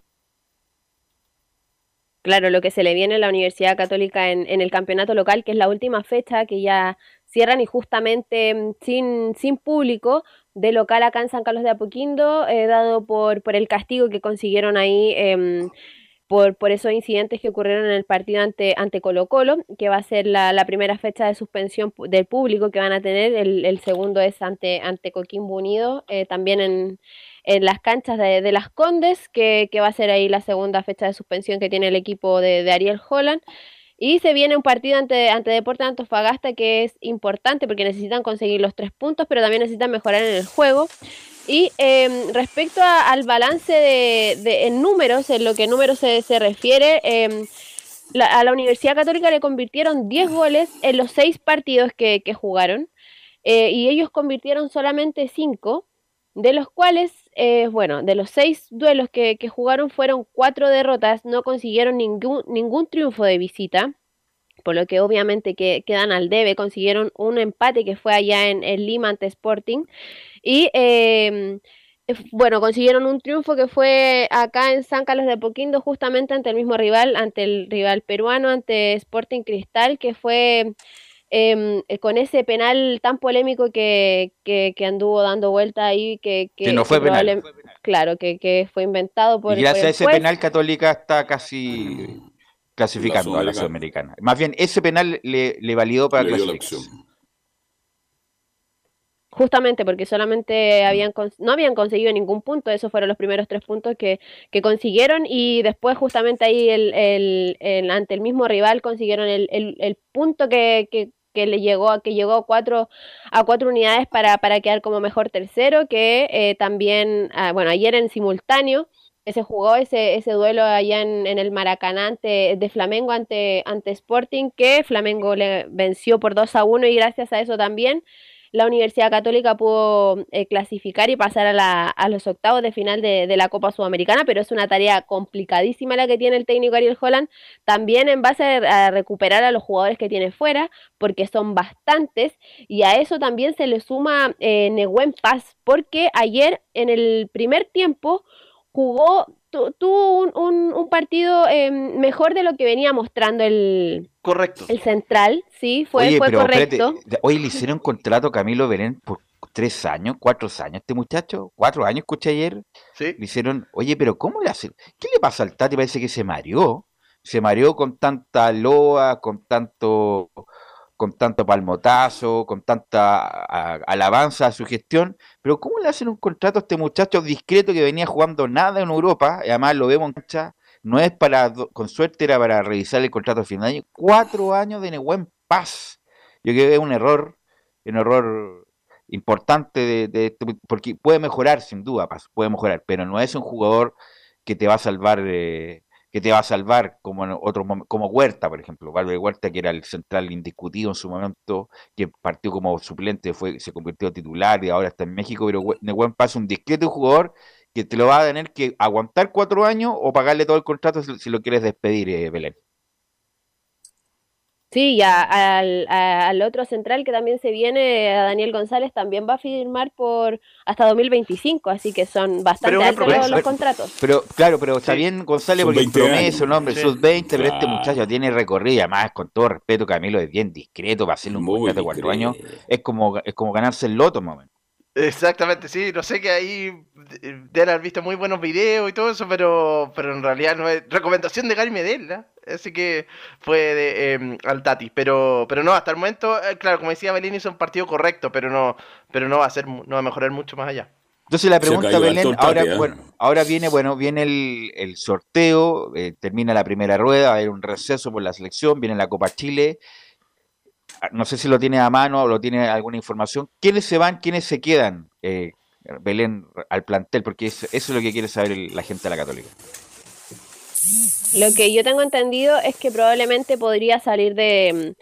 Claro, lo que se le viene a la Universidad Católica en, el campeonato local, que es la última fecha que ya cierran y justamente mm, sin, sin público de local acá en San Carlos de Apoquindo, eh, dado por, por el castigo que consiguieron ahí em, por, por esos incidentes que ocurrieron en el partido ante, ante Colo Colo, que va a ser la, primera fecha de suspensión del público que van a tener, el, segundo es ante, ante Coquimbo Unido, eh, también en, en las canchas de, las Condes, que, va a ser ahí la segunda fecha de suspensión que tiene el equipo de, Ariel Holland. Y se viene un partido ante, ante Deportes de Antofagasta que es importante porque necesitan conseguir los tres puntos, pero también necesitan mejorar en el juego. Y em, respecto al balance de, en números, en lo que números se, se refiere, em, a la Universidad Católica le convirtieron 10 goles en los 6 partidos que, jugaron. Eh, y ellos convirtieron solamente 5 de los cuales, eh, bueno, de los seis duelos que, jugaron fueron cuatro derrotas, no consiguieron ningún, ningún triunfo de visita, por lo que obviamente que, quedan al debe, consiguieron un empate que fue allá en, el Lima ante Sporting, y em, bueno, consiguieron un triunfo que fue acá en San Carlos de Poquindo, justamente ante el mismo rival, ante el rival peruano, ante Sporting Cristal, que fue eh, con ese penal tan polémico que, que, anduvo dando vuelta ahí, que, que, no fue penal. Claro, que, fue inventado por. Y gracias a ese penal, Católica está casi clasificando a la Sudamericana. Más bien, ese penal le, le validó para clasificar. Justamente porque solamente habían no habían conseguido ningún punto, esos fueron los primeros tres puntos que, que consiguieron y después justamente ahí el, el, ante el mismo rival consiguieron el, el punto que, que, que le llegó a que llegó a cuatro a cuatro unidades para, para quedar como mejor tercero que eh, también ah, bueno ayer en simultáneo se jugó ese, ese duelo allá en, el Maracaná de Flamengo ante, ante Sporting, que Flamengo le venció por 2 a 1 y gracias a eso también la Universidad Católica pudo eh, clasificar y pasar a, la, a, los octavos de final de, de, la Copa Sudamericana, pero es una tarea complicadísima la que tiene el técnico Ariel Holland, también en base a, recuperar a los jugadores que tiene fuera, porque son bastantes, y a eso también se le suma eh, Nehuen Paz, porque ayer en el primer tiempo jugó tuvo un, un, un, partido eh, mejor de lo que venía mostrando el, correcto. el central, sí, fue, Oye, fue pero correcto. Espérate, hoy le hicieron contrato a Camilo Belén por tres años, cuatro años, este muchacho, cuatro años, escuché ayer. Sí. Le hicieron, oye, pero ¿cómo le hace? ¿Qué le pasa al Tati? Parece que se mareó. Se mareó con tanta loa, con tanto con tanto palmotazo, con tanta alabanza a su gestión, pero ¿cómo le hacen un contrato a este muchacho discreto que venía jugando nada en Europa? Y además lo vemos en cancha, no es para, con suerte era para revisar el contrato a fin de año, cuatro años de buen paz. Yo creo que es un error, un error importante de, de, porque puede mejorar sin duda, Paz, puede mejorar, pero no es un jugador que te va a salvar eh, que te va a salvar como en otro como Huerta, por ejemplo, Valverde Huerta que era el central indiscutido en su momento, que partió como suplente, fue se convirtió titular y ahora está en México, pero Nehuen es un discreto jugador que te lo va a tener que aguantar cuatro años o pagarle todo el contrato si, si lo quieres despedir, eh, Belén. Sí, y a, al, a, al, otro central que también se viene, a Daniel González, también va a firmar por hasta 2025, así que son bastante altos los, los, contratos. Pero claro, pero está sí. bien González porque es promesa, un hombre, sí. sus 20, pero este muchacho tiene recorrido, además con todo respeto, Camilo es bien discreto para hacerle un contrato de cuatro años, es como, es como ganarse el loto, más o menos. Exactamente, sí, no sé que ahí deben haber visto muy buenos videos y todo eso, pero, pero en realidad no es recomendación de Gary Medel, ¿no? así que fue de, eh, al Tati, pero, pero no, hasta el momento, eh, claro, como decía Belén, hizo un partido correcto, pero no, pero no va a ser, no va a mejorar mucho más allá. Entonces la pregunta, Belén, ahora, ¿eh? bueno, ahora viene, bueno, viene el, el sorteo, eh, termina la primera rueda, va a haber un receso por la selección, viene la Copa Chile, no sé si lo tiene a mano o lo tiene alguna información. ¿Quiénes se van, quiénes se quedan, eh, Belén, al plantel? Porque eso, eso, es lo que quiere saber la gente de la Católica. Lo que yo tengo entendido es que probablemente podría salir de,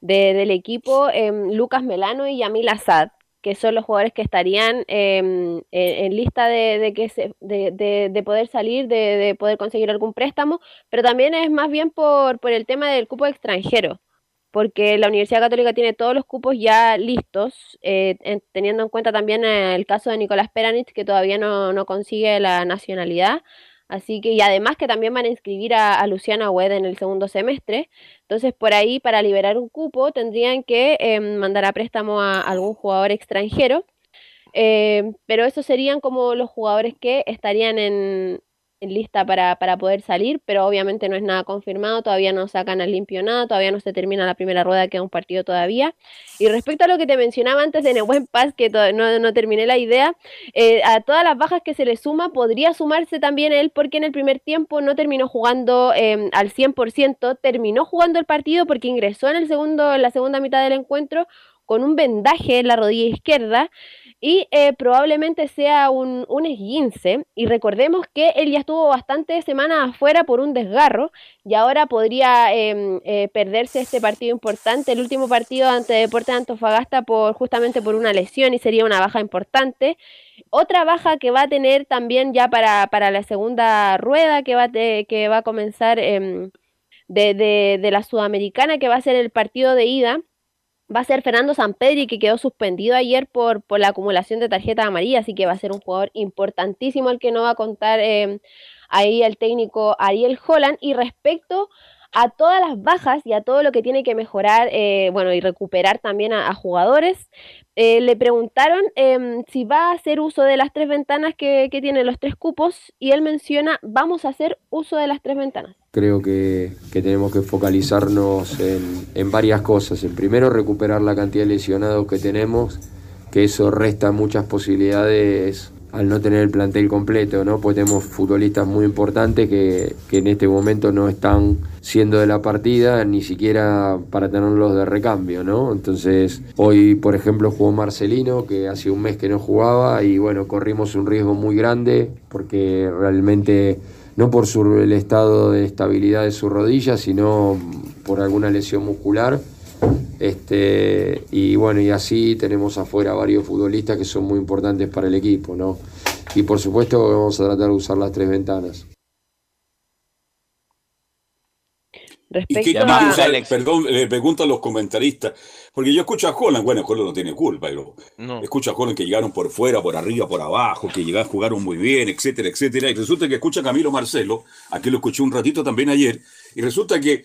de del equipo eh, Lucas Melano y Yamil Assad, que son los jugadores que estarían eh, en, lista de, de que se, de, de, poder salir, de, poder conseguir algún préstamo, pero también es más bien por, por el tema del cupo extranjero porque la Universidad Católica tiene todos los cupos ya listos, eh, en, teniendo en cuenta también el caso de Nicolás Peranich, que todavía no, no, consigue la nacionalidad. Así que, y además que también van a inscribir a, Luciana Wed en el segundo semestre. Entonces, por ahí, para liberar un cupo, tendrían que eh, mandar a préstamo a, algún jugador extranjero. Eh, pero esos serían como los jugadores que estarían en, lista para, para, poder salir, pero obviamente no es nada confirmado, todavía no sacan al limpio nada, todavía no se termina la primera rueda, queda un partido todavía. Y respecto a lo que te mencionaba antes de Nebuen Paz, que no, no, terminé la idea, eh, a todas las bajas que se le suma, podría sumarse también él, porque en el primer tiempo no terminó jugando eh, al 100%, terminó jugando el partido porque ingresó en, el segundo, en la segunda mitad del encuentro con un vendaje en la rodilla izquierda y eh, probablemente sea un, un, esguince. Y recordemos que él ya estuvo bastantes semanas afuera por un desgarro y ahora podría eh, eh, perderse este partido importante, el último partido ante Deportes de Antofagasta por justamente por una lesión y sería una baja importante. Otra baja que va a tener también ya para, para la segunda rueda que va, te, que va a comenzar em, de, de la Sudamericana, que va a ser el partido de ida va a ser Fernando Sampedri, que quedó suspendido ayer por, por la acumulación de tarjetas amarillas, así que va a ser un jugador importantísimo el que no va a contar eh, ahí el técnico Ariel Holland. Y respecto a todas las bajas y a todo lo que tiene que mejorar, eh, bueno, y recuperar también a jugadores, eh, le preguntaron eh, si va a hacer uso de las tres ventanas que, que tienen los tres cupos y él menciona, vamos a hacer uso de las tres ventanas. Creo que, que tenemos que focalizarnos en, en, varias cosas. En primero, recuperar la cantidad de lesionados que tenemos, que eso resta muchas posibilidades al no tener el plantel completo, ¿no? Pues tenemos futbolistas muy importantes que, que en este momento no están siendo de la partida, ni siquiera para tenerlos de recambio, ¿no? Entonces, hoy, por ejemplo, jugó Marcelino, que hace un mes que no jugaba, y bueno, corrimos un riesgo muy grande, porque realmente, no por su, el estado de estabilidad de su rodilla, sino por alguna lesión muscular. Este, y bueno, y así tenemos afuera varios futbolistas que son muy importantes para el equipo, ¿no? Y por supuesto vamos a tratar de usar las tres ventanas. ¿Y qué a... usar, perdón, le pregunto a los comentaristas, porque yo escucho a Holland, bueno, Holland no tiene culpa, pero escucho a Holland que llegaron por fuera, por arriba, por abajo, que llegaron, jugaron muy bien, etcétera, etcétera, y resulta que escucha a Camilo Marcelo, aquí lo escuché un ratito también ayer, y resulta que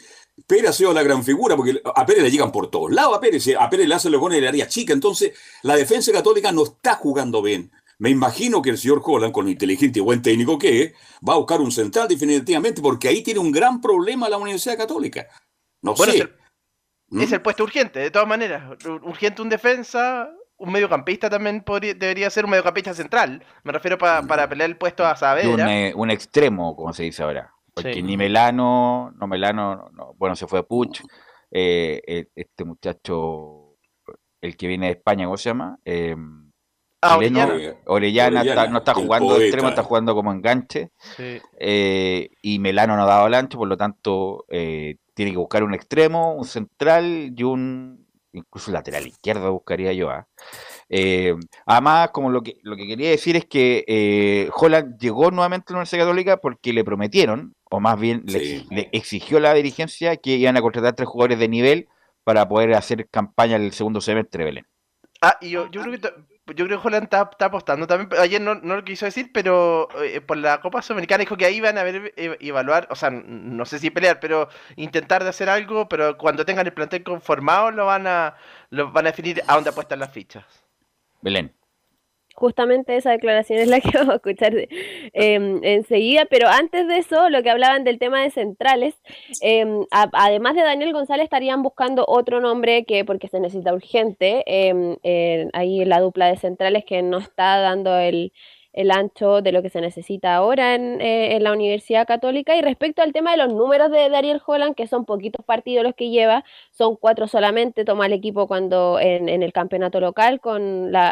Pérez ha sido la gran figura, porque a Pérez le llegan por todos lados a Pérez, a Pérez le hacen los goles de la área chica, entonces la defensa católica no está jugando bien. Me imagino que el señor Holland, con lo inteligente y buen técnico que es, va a buscar un central definitivamente, porque ahí tiene un gran problema la Universidad Católica. No sé. Es el, ¿Mm? es el, puesto urgente, de todas maneras. Urgente un defensa, un mediocampista también debería ser un mediocampista central. Me refiero para pelear el puesto a Saavedra. Eh, un, extremo, como se dice ahora. Porque ni Melano, no Melano, bueno, se fue Puch. Eh, este muchacho, el que viene de España, ¿cómo se llama? Eh, Ah, Orellana, no está jugando de extremo, está jugando como enganche. Eh, y Melano no ha dado el ancho, por lo tanto, eh, tiene que buscar un extremo, un central y un. Incluso lateral izquierdo buscaría yo. ¿ah? Eh, además, como lo que, lo que quería decir es que Holland llegó nuevamente a la Universidad Católica porque le prometieron, o más bien le, le, exigió la dirigencia, que iban a contratar tres jugadores de nivel para poder hacer campaña el segundo semestre, Belén. Ah, y yo, yo creo que yo creo que Holland está, apostando también. Ayer no, no, lo quiso decir, pero eh, por la Copa Sudamericana dijo que ahí van a ver, eh, evaluar, o sea, no sé si pelear, pero intentar de hacer algo, pero cuando tengan el plantel conformado lo van a, lo van a definir a dónde apuestan las fichas. Belén justamente esa declaración es la que vamos a escuchar em, enseguida, pero antes de eso, lo que hablaban del tema de centrales, em, además de Daniel González, estarían buscando otro nombre que, porque se necesita urgente, em, ahí la dupla de centrales que no está dando el, ancho de lo que se necesita ahora eh, en, la Universidad Católica. Y respecto al tema de los números de Daniel Holland, que son poquitos partidos los que lleva, son cuatro solamente, toma el equipo cuando en, en el campeonato local con la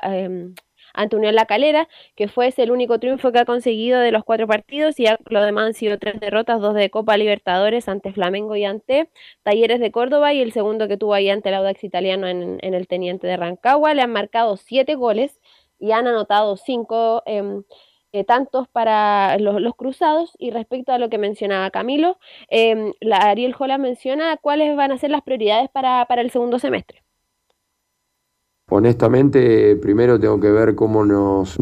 ante Unión La Calera, que fue el único triunfo que ha conseguido de los cuatro partidos y lo demás han sido tres derrotas, dos de Copa Libertadores ante Flamengo y ante Talleres de Córdoba y el segundo que tuvo ahí ante el Audax Italiano en, el Teniente de Rancagua. Le han marcado siete goles y han anotado cinco em, eh, tantos para los, cruzados. Y respecto a lo que mencionaba Camilo, em, la Ariel Jola menciona cuáles van a ser las prioridades para el segundo semestre. Honestamente, primero tengo que ver cómo nos,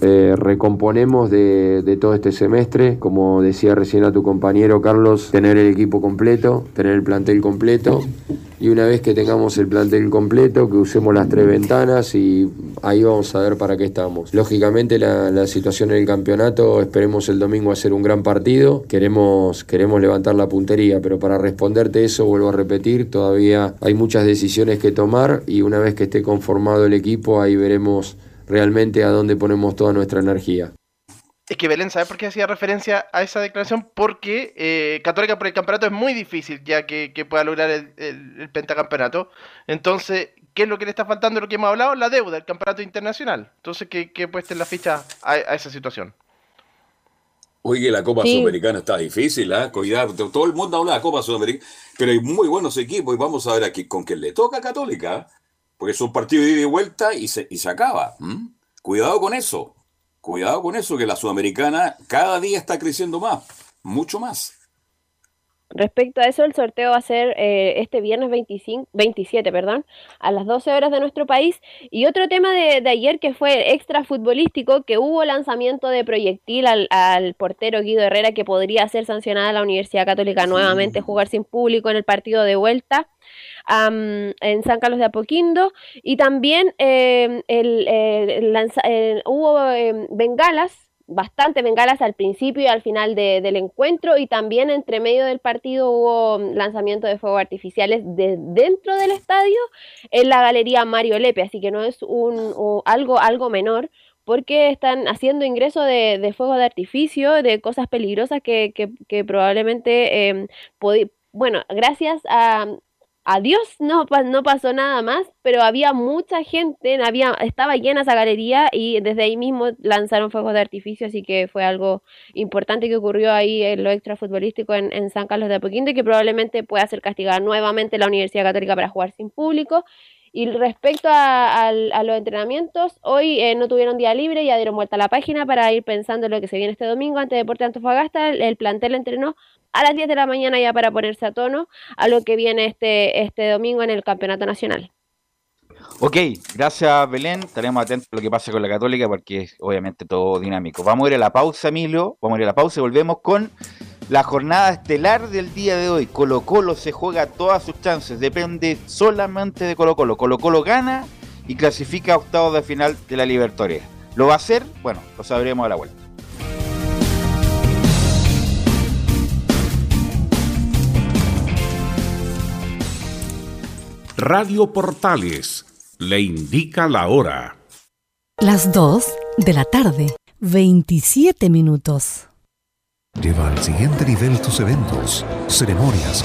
eh, recomponemos de, todo este semestre. Como decía recién a tu compañero Carlos, tener el equipo completo, tener el plantel completo. Y una vez que tengamos el plantel completo, que usemos las tres ventanas y ahí vamos a ver para qué estamos. Lógicamente la, la situación en el campeonato, esperemos el domingo hacer un gran partido. Queremos, queremos levantar la puntería, pero para responderte eso, vuelvo a repetir, todavía hay muchas decisiones que tomar y una vez que esté conformado el equipo, ahí veremos realmente a dónde ponemos toda nuestra energía. Es que Belén, ¿sabes por qué hacía referencia a esa declaración? Porque eh, Católica por el campeonato es muy difícil ya que, pueda lograr el, pentacampeonato. Entonces, ¿qué es lo que le está faltando lo que hemos hablado? La deuda, el campeonato internacional. Entonces, ¿qué, qué puesta en la ficha a, esa situación? Oye, la Copa Sudamericana está difícil, ¿eh? Cuidado, todo el mundo habla de la Copa Sudamericana, pero hay muy buenos equipos y vamos a ver aquí con quién le toca a Católica. Porque es un partido de ida y vuelta y se, y se acaba. Cuidado con eso. Cuidado con eso, que la sudamericana cada día está creciendo más, mucho más. Respecto a eso, el sorteo va a ser eh, este viernes 25, 27, perdón, a las 12 horas de nuestro país. Y otro tema de, ayer que fue extra futbolístico, que hubo lanzamiento de proyectil al, al, portero Guido Herrera, que podría ser sancionada la Universidad Católica nuevamente jugar sin público en el partido de vuelta en San Carlos de Apoquindo. Y también em, el, hubo em, bengalas bastante bengalas al principio y al final del encuentro. Y también entre medio del partido hubo lanzamiento de fuegos artificiales de dentro del estadio en la galería Mario Lepe, así que no es un, algo, algo menor porque están haciendo ingreso de, de fuegos de artificio, de cosas peligrosas que, que, que probablemente, eh, bueno, gracias a, a Dios no, no pasó nada más, pero había mucha gente, había, estaba llena esa galería y desde ahí mismo lanzaron fuegos de artificio, así que fue algo importante que ocurrió ahí en lo extrafutbolístico en, en San Carlos de Apoquindo y que probablemente pueda ser castigada nuevamente la Universidad Católica para jugar sin público. Y respecto a, los entrenamientos, hoy eh, no tuvieron día libre, ya dieron vuelta a la página para ir pensando en lo que se viene este domingo ante Deporte Antofagasta. El, el plantel entrenó a las 10 de la mañana ya para ponerse a tono a lo que viene este, este domingo en el Campeonato Nacional. Ok, gracias Belén. Estaremos atentos a lo que pasa con la Católica porque es obviamente todo dinámico. Vamos a ir a la pausa, Emilio. Vamos a ir a la pausa y volvemos con la jornada estelar del día de hoy. Colo Colo se juega todas sus chances. Depende solamente de Colo Colo. Colo Colo gana y clasifica a octavos de final de la Libertadores. ¿Lo va a hacer? Bueno, lo sabremos a la vuelta. Radio Portales le indica la hora. Las 2 de la tarde, 27 minutos. Lleva al siguiente nivel tus eventos, ceremonias,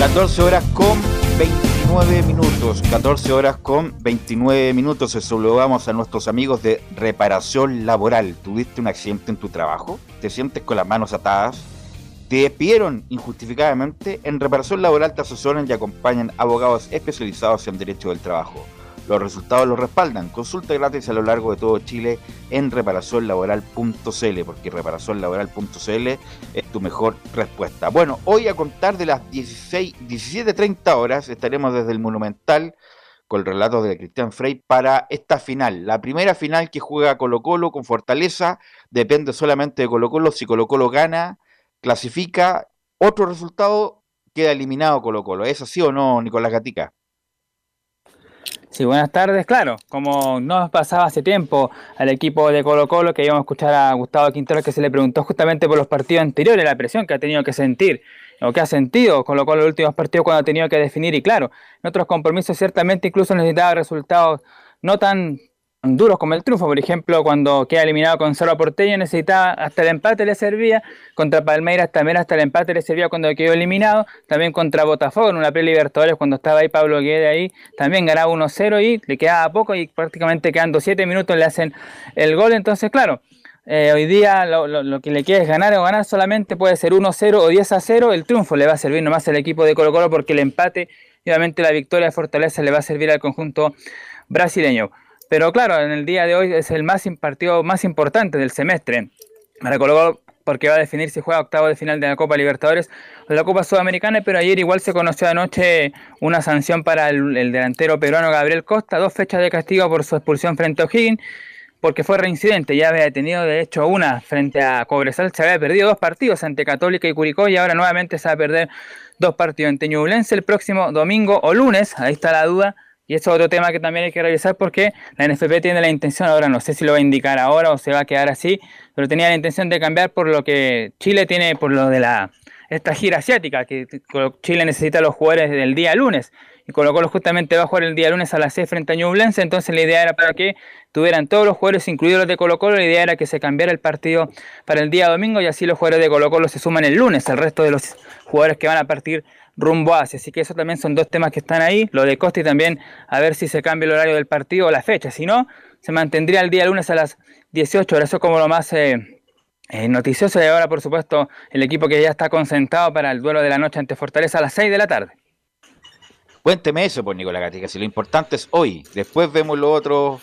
14 horas con 20 29 minutos, 14 horas con 29 minutos. Se saludamos a nuestros amigos de reparación laboral. ¿Tuviste un accidente en tu trabajo? ¿Te sientes con las manos atadas? ¿Te despidieron injustificadamente? En reparación laboral te asesoran y acompañan abogados especializados en derecho del trabajo. Los resultados los respaldan. Consulta gratis a lo largo de todo Chile en reparacionlaboral.cl, porque reparacionlaboral.cl es tu mejor respuesta. Bueno, hoy a contar de las 16, 17.30 horas estaremos desde el Monumental con el relato de Cristian Frey para esta final. La primera final que juega Colo Colo con Fortaleza depende solamente de Colo Colo. Si Colo Colo gana, clasifica. Otro resultado queda eliminado Colo Colo. ¿Es así o no, Nicolás Gatica? Sí, buenas tardes. Claro, como nos pasaba hace tiempo al equipo de Colo Colo, que íbamos a escuchar a Gustavo Quintero que se le preguntó justamente por los partidos anteriores, la presión que ha tenido que sentir, o que ha sentido Colo Colo en los últimos partidos cuando ha tenido que definir. Y claro, en otros compromisos ciertamente incluso necesitaba resultados no tan duros como el triunfo, por ejemplo, cuando queda eliminado con Cerro Porteño necesitaba hasta el empate le servía, contra Palmeiras también hasta el empate le servía cuando quedó eliminado, también contra Botafogo en una pre-Libertadores cuando estaba ahí Pablo Guede ahí, también ganaba 1-0 y le quedaba poco y prácticamente quedando 7 minutos le hacen el gol, entonces claro, eh, hoy día lo, que le queda es ganar o ganar solamente puede ser 1-0 o 10-0, el triunfo le va a servir nomás al equipo de Colo Colo porque el empate obviamente la victoria de Fortaleza le va a servir al conjunto brasileño. Pero claro, en el día de hoy es el más partido más importante del semestre. Me Colo porque va a definir si juega octavo de final de la Copa Libertadores o la Copa Sudamericana, pero ayer igual se conoció anoche una sanción para el, delantero peruano Gabriel Costa, dos fechas de castigo por su expulsión frente a O'Higgins, porque fue reincidente, ya había tenido de hecho una frente a Cobresal, se había perdido dos partidos ante Católica y Curicó y ahora nuevamente se va a perder dos partidos ante Ñublense el próximo domingo o lunes, ahí está la duda, y eso es otro tema que también hay que revisar porque la NFP tiene la intención, ahora no sé si lo va a indicar ahora o se va a quedar así, pero tenía la intención de cambiar por lo que Chile tiene, por lo de la esta gira asiática, que Chile necesita los jugadores del día lunes. Y Colo Colo justamente va a jugar el día lunes a las 6 frente a Ñublense, entonces la idea era para que tuvieran todos los jugadores, incluidos los de Colo Colo, la idea era que se cambiara el partido para el día domingo y así los jugadores de Colo Colo se suman el lunes, el resto de los jugadores que van a partir rumbo hacia, así que eso también son dos temas que están ahí, lo de Costi también, a ver si se cambia el horario del partido o la fecha, si no, se mantendría el día lunes a las 18 horas, eso es como lo más... Eh, eh, noticioso y ahora, por supuesto, el equipo que ya está concentrado para el duelo de la noche ante Fortaleza a las 6 de la tarde. Cuénteme eso, pues, Nicolás Gatica, si lo importante es hoy. Después vemos lo otro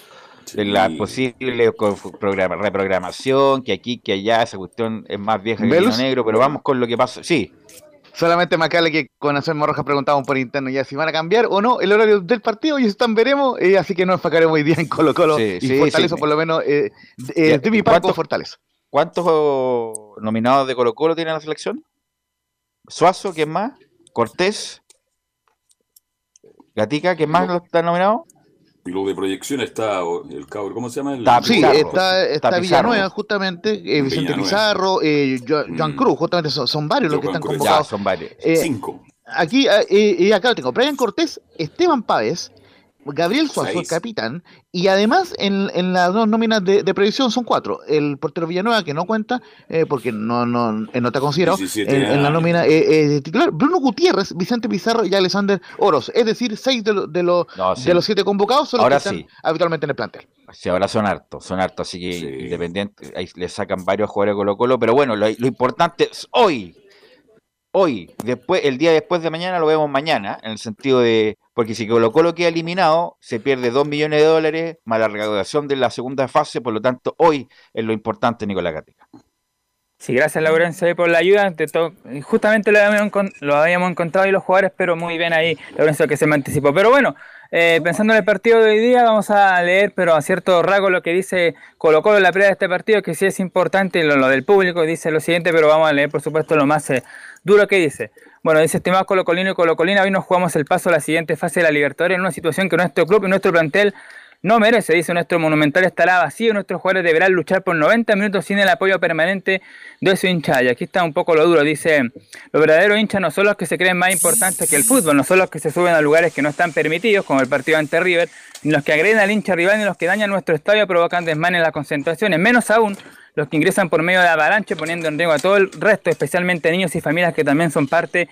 de la posible reprogramación, que aquí, que allá, esa cuestión es más vieja que el negro, pero vamos con lo que pasa. Sí. Solamente Macale que con Anselmo Rojas preguntaban por interno ya si van a cambiar o no el horario del partido y están veremos, eh, así que nos enfocaremos hoy día en Colo Colo y Fortaleza por lo menos eh, eh de mi parte Fortaleza. ¿Cuántos nominados de Colo Colo tiene la selección? Suazo, ¿quién más? Cortés, Gatica, ¿qué más está nominado? Y lo de proyección está el cabrón, ¿cómo se llama? El... sí, está, está, Villanueva, justamente, eh, Vicente Pizarro, eh, Joan mm. Cruz, justamente son, varios los que están convocados. son varios. Eh, Cinco. Aquí, y acá lo tengo, Brian Cortés, Esteban Páez, Gabriel Suazo, el capitán, y además en, en las dos nóminas de, de, previsión son cuatro. El portero Villanueva, que no cuenta, eh, porque no, no, no está considerado en, la nómina eh, titular. Bruno Gutiérrez, Vicente Pizarro y Alexander Oros. Es decir, seis de, de, los, de los siete convocados son los que están habitualmente en el plantel. Sí, ahora son hartos, son hartos, así que independiente, ahí le sacan varios jugadores Colo Colo, pero bueno, lo, lo importante es hoy, hoy, después, el día después de mañana lo vemos mañana, en el sentido de porque si Colo Colo queda eliminado, se pierde 2 millones de dólares más la recaudación de la segunda fase, por lo tanto, hoy es lo importante, Nicolás Gatica. Sí, gracias Laurencio por la ayuda. Justamente lo habíamos, lo habíamos encontrado ahí los jugadores, pero muy bien ahí Laurencio que se me anticipó. Pero bueno, eh, pensando en el partido de hoy día, vamos a leer, pero a cierto rasgo, lo que dice Colo Colo en la previa de este partido, que sí es importante, lo, lo del público dice lo siguiente, pero vamos a leer, por supuesto, lo más eh, duro que dice. Bueno, dice estimado Colo-Colino y Colo-Colina, hoy nos jugamos el paso a la siguiente fase de la Libertadores en una situación que nuestro club y nuestro plantel no merece, dice nuestro monumental estará vacío, nuestros jugadores deberán luchar por 90 minutos sin el apoyo permanente de su hincha. Y aquí está un poco lo duro, dice, los verdaderos hinchas no son los que se creen más importantes que el fútbol, no son los que se suben a lugares que no están permitidos, como el partido ante River, ni los que agreden al hincha rival, ni los que dañan nuestro estadio provocan desmanes en las concentraciones, menos aún los que ingresan por medio de avalanche poniendo en riesgo a todo el resto, especialmente niños y familias que también son parte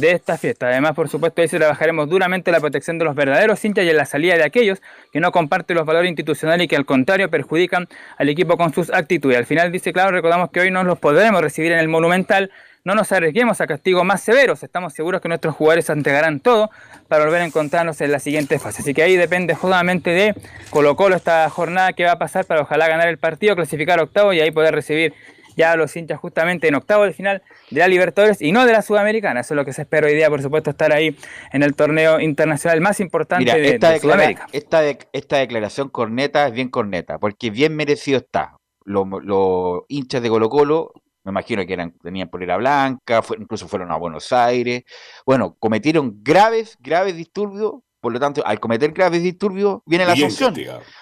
de esta fiesta. Además, por supuesto, dice trabajaremos duramente la protección de los verdaderos hinchas y en la salida de aquellos que no comparten los valores institucionales y que al contrario perjudican al equipo con sus actitudes. Al final dice, claro, recordamos que hoy no los podremos recibir en el Monumental, no nos arriesguemos a castigos más severos. Estamos seguros que nuestros jugadores entregarán todo para volver a encontrarnos en la siguiente fase. Así que ahí depende justamente de Colo Colo esta jornada que va a pasar para ojalá ganar el partido, clasificar octavo y ahí poder recibir ya los hinchas justamente en octavo de final de la Libertadores y no de la Sudamericana. Eso es lo que se espera hoy día, por supuesto, estar ahí en el torneo internacional más importante de, esta Sudamérica. Esta, esta declaración corneta es bien corneta, porque bien merecido está. Los, hinchas de Colo Colo me imagino que eran, tenían polera blanca, incluso fueron a Buenos Aires. Bueno, cometieron graves, graves disturbios por lo tanto, al cometer graves disturbios, viene la sanción.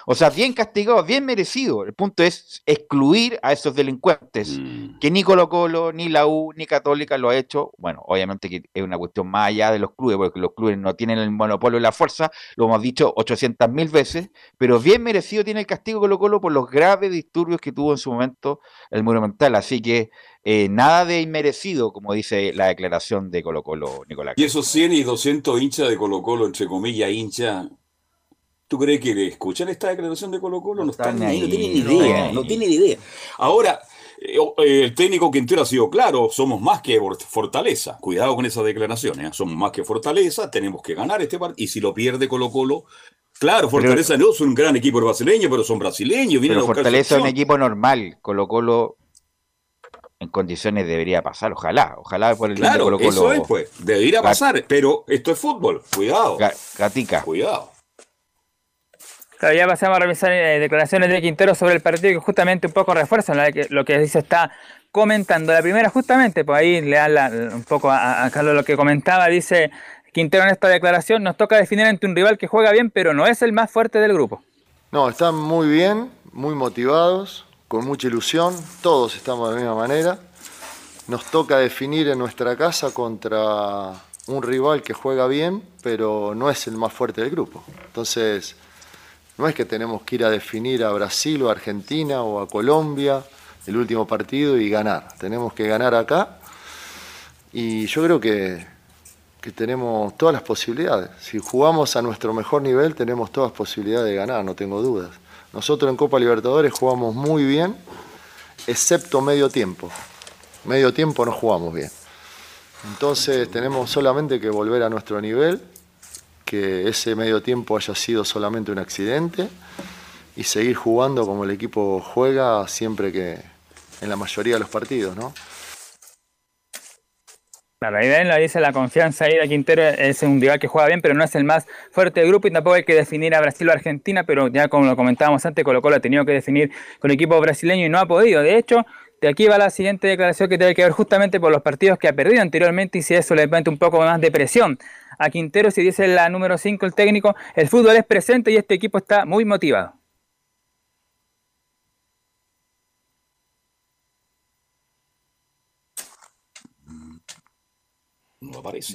O sea, bien castigado, bien merecido. El punto es excluir a esos delincuentes, mm. que ni Colo Colo, ni la U, ni Católica lo ha hecho. Bueno, obviamente que es una cuestión más allá de los clubes, porque los clubes no tienen el monopolio de la fuerza, lo hemos dicho 800 mil veces, pero bien merecido tiene el castigo Colo Colo por los graves disturbios que tuvo en su momento el Monumental. Así que eh, nada de inmerecido, como dice la declaración de Colo Colo, Nicolás. Y esos 100 y 200 hinchas de Colo Colo, entre comillas, hincha, ¿tú crees que le escuchan esta declaración de Colo Colo? No, están ahí, no tienen idea, no, tienen idea. Ahora, eh, eh, el técnico Quintero ha sido claro, somos más que Fortaleza. Cuidado con esas declaraciones, somos más que Fortaleza, tenemos que ganar este partido. Y si lo pierde Colo Colo, Claro, Fortaleza no es un gran equipo brasileño, pero son brasileños. Pero Fortaleza es un equipo normal. Colo Colo en condiciones debería pasar, ojalá, ojalá por el claro, Colo -Colo. eso es pues, debería pasar, pero esto es fútbol, cuidado. Gatica. Cuidado. Claro, ya pasamos a revisar eh, declaraciones de Quintero sobre el partido que justamente un poco refuerzan lo que dice está comentando. La primera justamente, pues ahí le da un poco a, Carlos lo que comentaba, dice Quintero en esta declaración, nos toca definir ante un rival que juega bien, pero no es el más fuerte del grupo. No, están muy bien, muy motivados, con mucha ilusión, todos estamos de la misma manera. Nos toca definir en nuestra casa contra un rival que juega bien, pero no es el más fuerte del grupo. Entonces, no es que tenemos que ir a definir a Brasil o a Argentina o a Colombia el último partido y ganar. Tenemos que ganar acá y yo creo que, que tenemos todas las posibilidades. Si jugamos a nuestro mejor nivel, tenemos todas las posibilidades de ganar, no tengo dudas. Nosotros en Copa Libertadores jugamos muy bien, excepto medio tiempo. Medio tiempo no jugamos bien. Entonces tenemos solamente que volver a nuestro nivel, que ese medio tiempo haya sido solamente un accidente y seguir jugando como el equipo juega siempre que en la mayoría de los partidos, ¿no? Claro, ahí la dice la confianza ahí de Quintero es un rival que juega bien, pero no es el más fuerte del grupo y tampoco hay que definir a Brasil o Argentina, pero ya como lo comentábamos antes, Colo Colo ha tenido que definir con equipo brasileño y no ha podido. De hecho, de aquí va la siguiente declaración que tiene que ver justamente por los partidos que ha perdido anteriormente y si eso le mete un poco más de presión a Quintero, si dice la número 5 el técnico, el fútbol es presente y este equipo está muy motivado.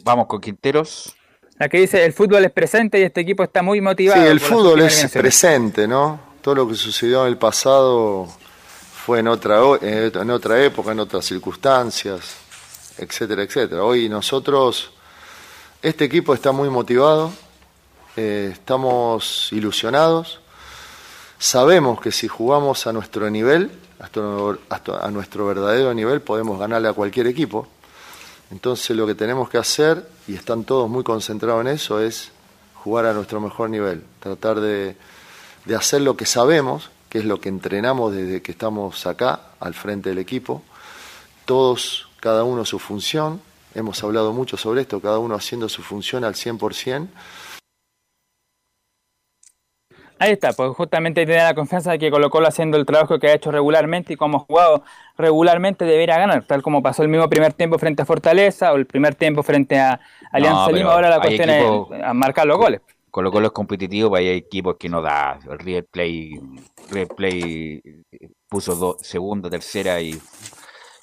Vamos con Quinteros. La que dice el fútbol es presente y este equipo está muy motivado. Sí, el fútbol es presente, ¿no? Todo lo que sucedió en el pasado fue en otra, en otra época, en otras circunstancias, etcétera, etcétera. Hoy nosotros, este equipo está muy motivado, eh, estamos ilusionados, sabemos que si jugamos a nuestro nivel, a nuestro verdadero nivel, podemos ganarle a cualquier equipo. Entonces lo que tenemos que hacer, y están todos muy concentrados en eso, es jugar a nuestro mejor nivel, tratar de, hacer lo que sabemos, que es lo que entrenamos desde que estamos acá, al frente del equipo, todos, cada uno su función, hemos hablado mucho sobre esto, cada uno haciendo su función al 100%, Ahí está, pues justamente tiene la confianza de que Colo Colo haciendo el trabajo que ha hecho regularmente y como ha jugado regularmente debería ganar, tal como pasó el mismo primer tiempo frente a Fortaleza o el primer tiempo frente a Alianza Lima, ahora la cuestión es marcar los goles. Colo Colo es competitivo, pero hay equipos que no da, el River Play, Play puso dos, segunda, tercera y,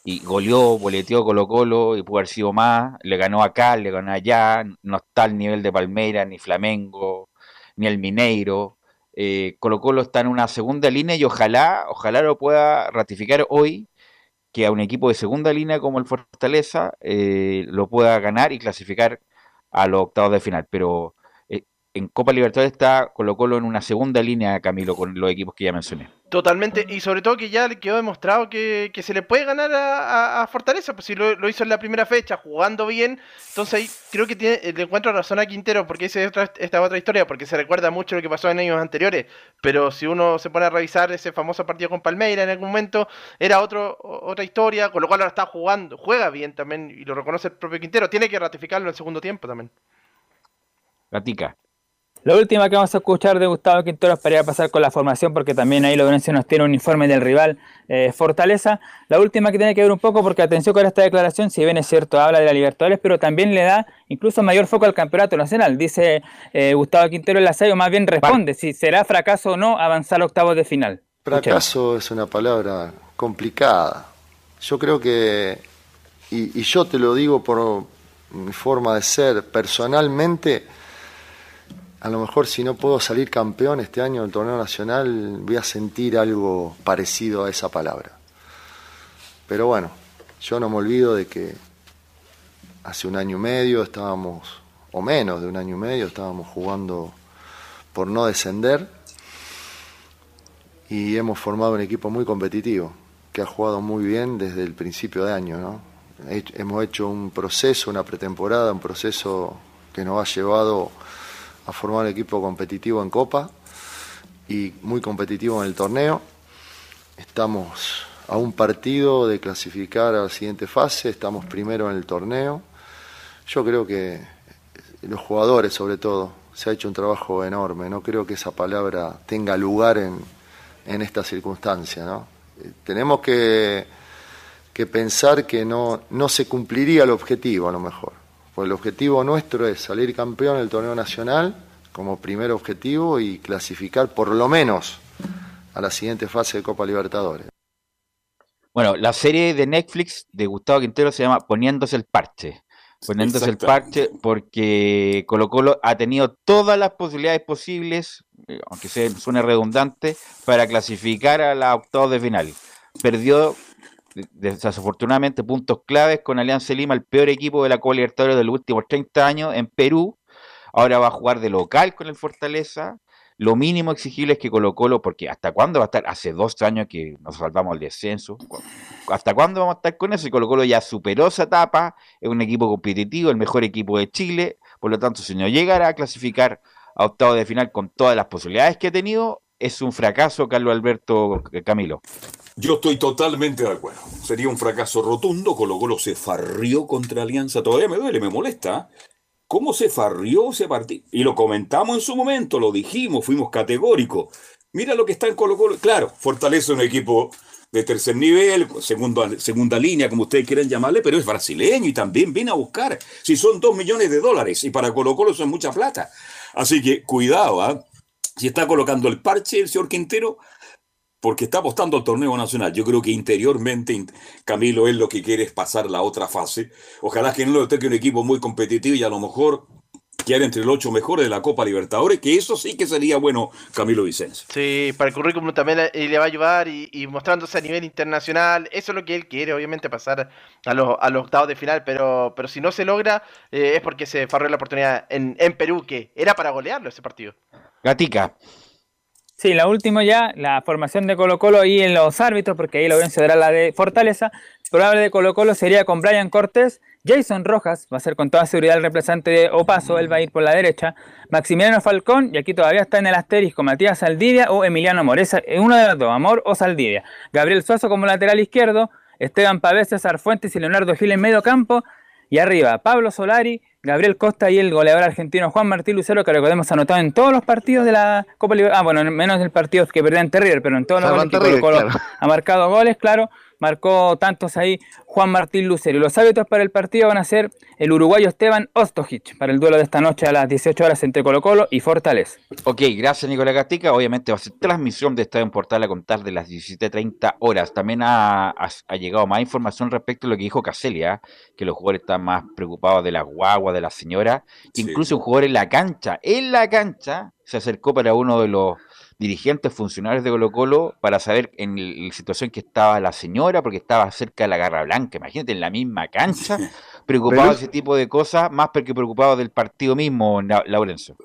y goleó, boleteó Colo Colo y pudo haber sido más, le ganó acá, le ganó allá, no está al nivel de Palmeiras, ni Flamengo, ni el Mineiro, eh, Colo Colo está en una segunda línea y ojalá, ojalá lo pueda ratificar hoy que a un equipo de segunda línea como el Fortaleza eh, lo pueda ganar y clasificar a los octavos de final. Pero en Copa Libertadores está Colo Colo en una segunda línea, Camilo, con los equipos que ya mencioné. Totalmente, y sobre todo que ya le quedó demostrado que, se le puede ganar a, Fortaleza, pues si lo, hizo en la primera fecha, jugando bien, entonces ahí creo que tiene, le encuentro razón a Quintero, porque esa es otra, esta otra historia, porque se recuerda mucho lo que pasó en años anteriores, pero si uno se pone a revisar ese famoso partido con Palmeira en algún momento, era otro, otra historia, con lo cual ahora está jugando, juega bien también, y lo reconoce el propio Quintero, tiene que ratificarlo en el segundo tiempo también. Gatica. La última que vamos a escuchar de Gustavo Quintero para pasar con la formación, porque también ahí Lorenzo nos tiene un informe del rival eh, Fortaleza. La última que tiene que ver un poco, porque atención con esta declaración, si bien es cierto, habla de la Libertadores, pero también le da incluso mayor foco al campeonato nacional. Dice eh, Gustavo Quintero en la o más bien responde si será fracaso o no avanzar a octavos de final. Fracaso es una palabra complicada. Yo creo que, y yo te lo digo por mi forma de ser, personalmente a lo mejor si no puedo salir campeón este año en el torneo nacional, voy a sentir algo parecido a esa palabra. Pero bueno, yo no me olvido de que hace un año y medio estábamos, o menos de un año y medio, estábamos jugando por no descender y hemos formado un equipo muy competitivo, que ha jugado muy bien desde el principio de año. ¿no? Hemos hecho un proceso, una pretemporada, un proceso que nos ha llevado a formar un equipo competitivo en Copa y muy competitivo en el torneo. Estamos a un partido de clasificar a la siguiente fase, estamos primero en el torneo. Yo creo que los jugadores sobre todo, se ha hecho un trabajo enorme, no creo que esa palabra tenga lugar en, en esta circunstancia. ¿no? Eh, tenemos que, que pensar que no, no se cumpliría el objetivo a lo mejor, porque el objetivo nuestro es salir campeón del torneo nacional como primer objetivo y clasificar por lo menos a la siguiente fase de Copa Libertadores. Bueno, la serie de Netflix de Gustavo Quintero se llama Poniéndose el parche. Poniéndose el parche porque Colo Colo ha tenido todas las posibilidades posibles, eh, aunque se suene redundante, para clasificar a la octavos de final. Perdió desafortunadamente puntos claves con Alianza Lima, el peor equipo de la Copa Libertadores de los últimos 30 años en Perú. Ahora va a jugar de local con el Fortaleza. Lo mínimo exigible es que Colo Colo, porque ¿hasta cuándo va a estar? Hace dos años que nos salvamos el descenso. ¿Hasta cuándo vamos a estar con eso? Y Colo Colo ya superó esa etapa, es un equipo competitivo, el mejor equipo de Chile. Por lo tanto, si no llegara a clasificar a octavo de final con todas las posibilidades que ha tenido, es un fracaso, Carlos Alberto Camilo. Yo estoy totalmente de acuerdo. Sería un fracaso rotundo. Colo Colo se farrió contra Alianza. Todavía me duele, me molesta cómo se farrió ese partido. Y lo comentamos en su momento, lo dijimos, fuimos categóricos. Mira lo que está en Colo Colo. Claro, fortalece un equipo de tercer nivel, segunda, segunda línea, como ustedes quieran llamarle, pero es brasileño y también viene a buscar. Si son dos millones de dólares y para Colo Colo son mucha plata. Así que cuidado, ¿ah? Si está colocando el parche el señor Quintero, porque está apostando al torneo nacional. Yo creo que interiormente Camilo es lo que quiere es pasar la otra fase. Ojalá que no lo toque un equipo muy competitivo y a lo mejor quedar entre los ocho mejores de la Copa Libertadores, que eso sí que sería bueno, Camilo Vicencio. Sí, para el currículum también le va a ayudar y, mostrándose a nivel internacional. Eso es lo que él quiere, obviamente, pasar a los, a los octavos de final, pero, pero si no se logra eh, es porque se farró la oportunidad en, en Perú, que era para golearlo ese partido. Gatica. Sí, la última ya, la formación de Colo Colo y en los árbitros, porque ahí la audiencia será la de Fortaleza. Probable de Colo Colo sería con Brian Cortés, Jason Rojas, va a ser con toda seguridad el representante de Opaso, él va a ir por la derecha, Maximiliano Falcón, y aquí todavía está en el asterisco Matías Saldivia o Emiliano Moreza, uno de los dos, Amor o Saldivia. Gabriel Suazo como lateral izquierdo, Esteban Pavés, César Fuentes y Leonardo Gil en medio campo, y arriba Pablo Solari, Gabriel Costa y el goleador argentino Juan Martín Lucero, que recordemos anotado en todos los partidos de la Copa Libertadores. Ah, bueno, menos del partido que perdió en Terrier, pero en todos los partidos ha marcado goles, claro marcó tantos ahí Juan Martín Lucero. Y los hábitos para el partido van a ser el uruguayo Esteban Ostojic para el duelo de esta noche a las 18 horas entre Colo Colo y Fortaleza. Ok, gracias Nicolás Gatica. Obviamente va a ser transmisión de Estadio en Portal a contar de las 17.30 horas. También ha, llegado más información respecto a lo que dijo Caselia, que los jugadores están más preocupados de la guagua, de la señora. Incluso un jugador en la cancha, en la cancha, se acercó para uno de los dirigentes, funcionarios de Colo Colo para saber en la situación que estaba la señora, porque estaba cerca de la Garra Blanca, imagínate, en la misma cancha, preocupado de ese tipo de cosas, más porque preocupado del partido mismo, Laurencio.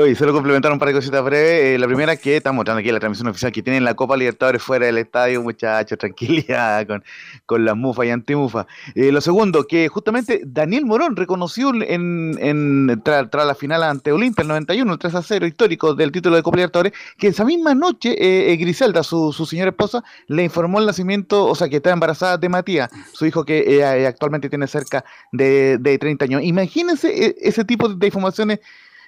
Oye, solo complementar un par de cositas breves. Eh, la primera que estamos mostrando aquí la transmisión oficial que tienen la Copa Libertadores fuera del estadio, muchachos, tranquilidad con, con las mufas y antimufas. Eh, lo segundo, que justamente Daniel Morón reconoció en, en tras la final ante Olimpia, el 91, el 3 a 0 histórico del título de Copa Libertadores, que esa misma noche eh, Griselda, su, su señora esposa, le informó el nacimiento, o sea, que está embarazada de Matías, su hijo que actualmente tiene cerca de, de 30 años. Imagínense ese tipo de informaciones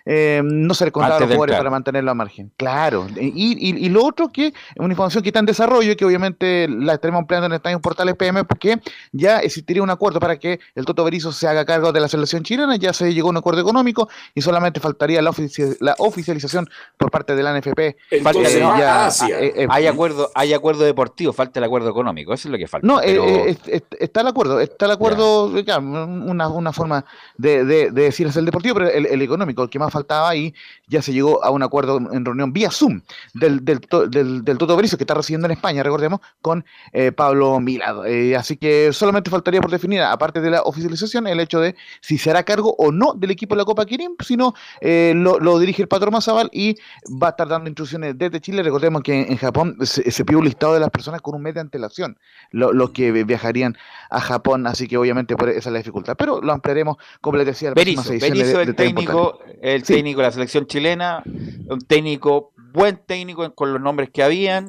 eh, no se le contaba a los jugadores para mantenerlo a margen. Claro. Y, lo otro que es una información que está en desarrollo, que obviamente la estaremos empleando en Estadio Portales PM, porque ya existiría un acuerdo para que el Toto Berizzo se haga cargo de la selección chilena, ya se llegó a un acuerdo económico y solamente faltaría la, oficialización por parte de la NFP. hay, acuerdo, hay acuerdo deportivo, falta el acuerdo económico, eso es lo que falta. No, eh, eh, está el acuerdo, está el acuerdo, una, forma de, decir es el deportivo, pero el, el económico, el que más faltaba y ya se llegó a un acuerdo en reunión vía Zoom del, del, del, del Toto Berizzo que está residiendo en España, recordemos, con eh, Pablo Milado. Eh, así que solamente faltaría por definir, aparte de la oficialización, el hecho de si será cargo o no del equipo de la Copa Kirin, sino eh, lo, lo, dirige el patrón Mazabal y va a estar dando instrucciones desde Chile. Recordemos que en, Japón se, se, pidió un listado de las personas con un mes de antelación, los que viajarían a Japón, así que obviamente por esa es la dificultad. Pero lo ampliaremos, como les decía, la Berizzo, Berizzo, el técnico, el el técnico de la selección chilena, un técnico, buen técnico con los nombres que habían,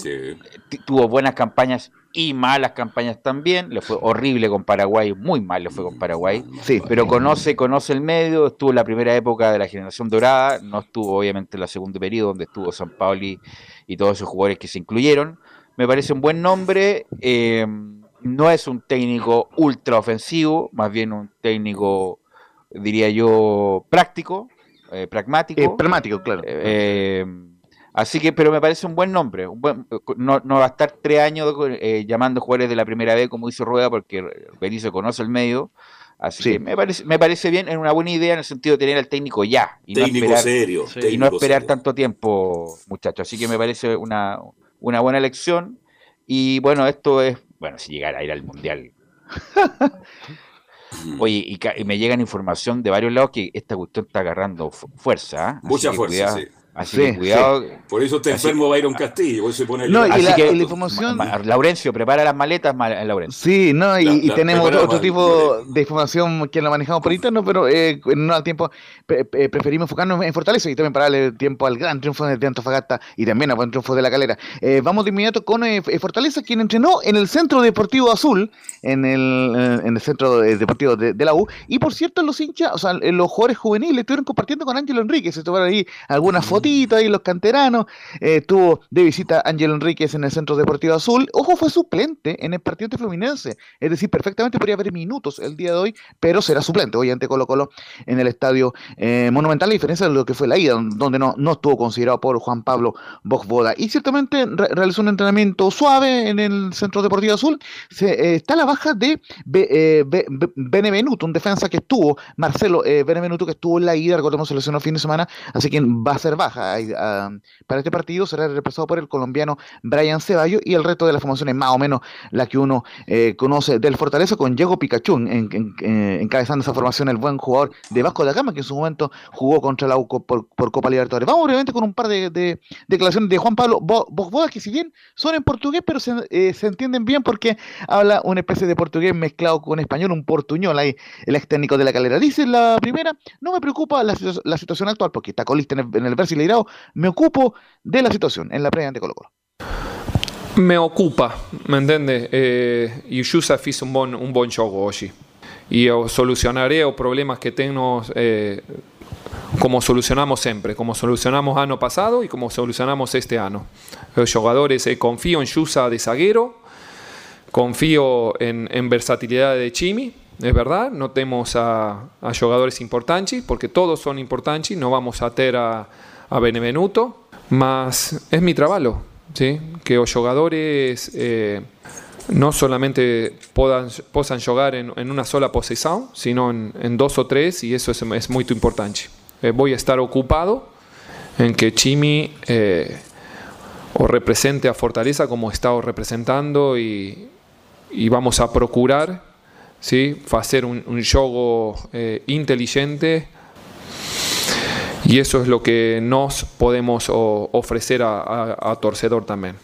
tuvo buenas campañas y malas campañas también, le fue horrible con Paraguay, muy mal le fue con Paraguay, sí. pero conoce, conoce el medio, estuvo en la primera época de la generación dorada, no estuvo obviamente en la segunda periodo donde estuvo San Pauli y todos esos jugadores que se incluyeron, me parece un buen nombre, eh, no es un técnico ultra ofensivo, más bien un técnico, diría yo, práctico, eh, pragmático. Eh, pragmático, claro. Eh, así que, pero me parece un buen nombre. Un buen, no, no, va a estar tres años llamando jugadores de la primera vez, como hizo Rueda, porque Berizzo conoce el medio. Así que me parece, me parece bien, es una buena idea en el sentido de tener al técnico ya. Y técnico no esperar, serio. y no esperar tanto tiempo, muchachos. Así que me parece una, una buena elección. Y bueno, esto es, bueno, si llegara a ir al Mundial. Oye, y, me llegan información de varios lados que esta cuestión está agarrando fuerza. ¿ah? Mucha fuerza, sí. Así que cuidado. Por eso está enfermo Byron Castillo. Se pone no, y la, que, la, información. Laurencio, prepara las maletas, Laurencio. Sí, no, y, la, y tenemos otro, otro tipo de información que lo manejamos por interno, pero eh, en un tiempo pre preferimos enfocarnos en Fortaleza y también para darle tiempo al gran triunfo de Antofagasta y también al buen triunfo de la calera. Eh, vamos de inmediato con eh, Fortaleza, quien entrenó en el Centro Deportivo Azul, en el, en el Centro Deportivo de, de, la U. Y por cierto, los hinchas, o sea, los jugadores juveniles estuvieron compartiendo con Ángelo Enrique, se tomaron ahí algunas fotos ahí los canteranos. Eh, tuvo de visita Ángel Enríquez en el Centro Deportivo Azul. Ojo, fue suplente en el partido de Fluminense. Es decir, perfectamente podría haber minutos el día de hoy, pero será suplente hoy ante Colo Colo en el estadio eh, Monumental, a diferencia de lo que fue la ida, donde no, no estuvo considerado por Juan Pablo Bogboda. Y ciertamente realizó un entrenamiento suave en el Centro Deportivo Azul. Se, eh, está la baja de Be, Benevenuto, un defensa que estuvo, Marcelo Benevenuto, que estuvo en la ida, recordemos, se lesionó fin de semana, así que va a ser baja para este partido será reemplazado por el colombiano Brian Ceballos y el resto de las formaciones más o menos la que uno eh, conoce del Fortaleza con Diego Pikachu en, eh, encabezando esa formación el buen jugador de Vasco da Gama que en su momento jugó contra la UCO por, Copa Libertadores. Vamos brevemente con un par de, declaraciones de Juan Pablo Bosboda que si bien son en portugués pero eh, se, entienden bien porque habla una especie de portugués mezclado con español, un portuñol ahí el ex técnico de la calera. Dice la primera, no me preocupa la, situación actual porque está colista en el, el Me ocupo de la situación en la previa de Colo Colo. Me ocupa, me entiende? Eh, e o Jusa fez um bom, um bom jogo hoje. E eu solucionarei os problemas que temos eh, como solucionamos sempre, como solucionamos ano passado e como solucionamos este ano. Os jogadores, eh, confío en Jusa de zagueiro, confío en, en versatilidad de Chimi, es verdad, no tenemos a, a jugadores importantes, porque todos son importantes, no vamos a ter a a Benevenuto, mas es mi trabajo, ¿sí? que los jugadores eh, no solamente puedan, puedan jugar en, en, una sola posición, sino en, dos o tres, y eso es, es muy importante. Eh, voy a estar ocupado en que Chimi eh, o represente a Fortaleza como está representando y, vamos a procurar ¿sí? hacer un, un juego eh, inteligente y eso es lo que nos podemos ofrecer a, Torcedor también.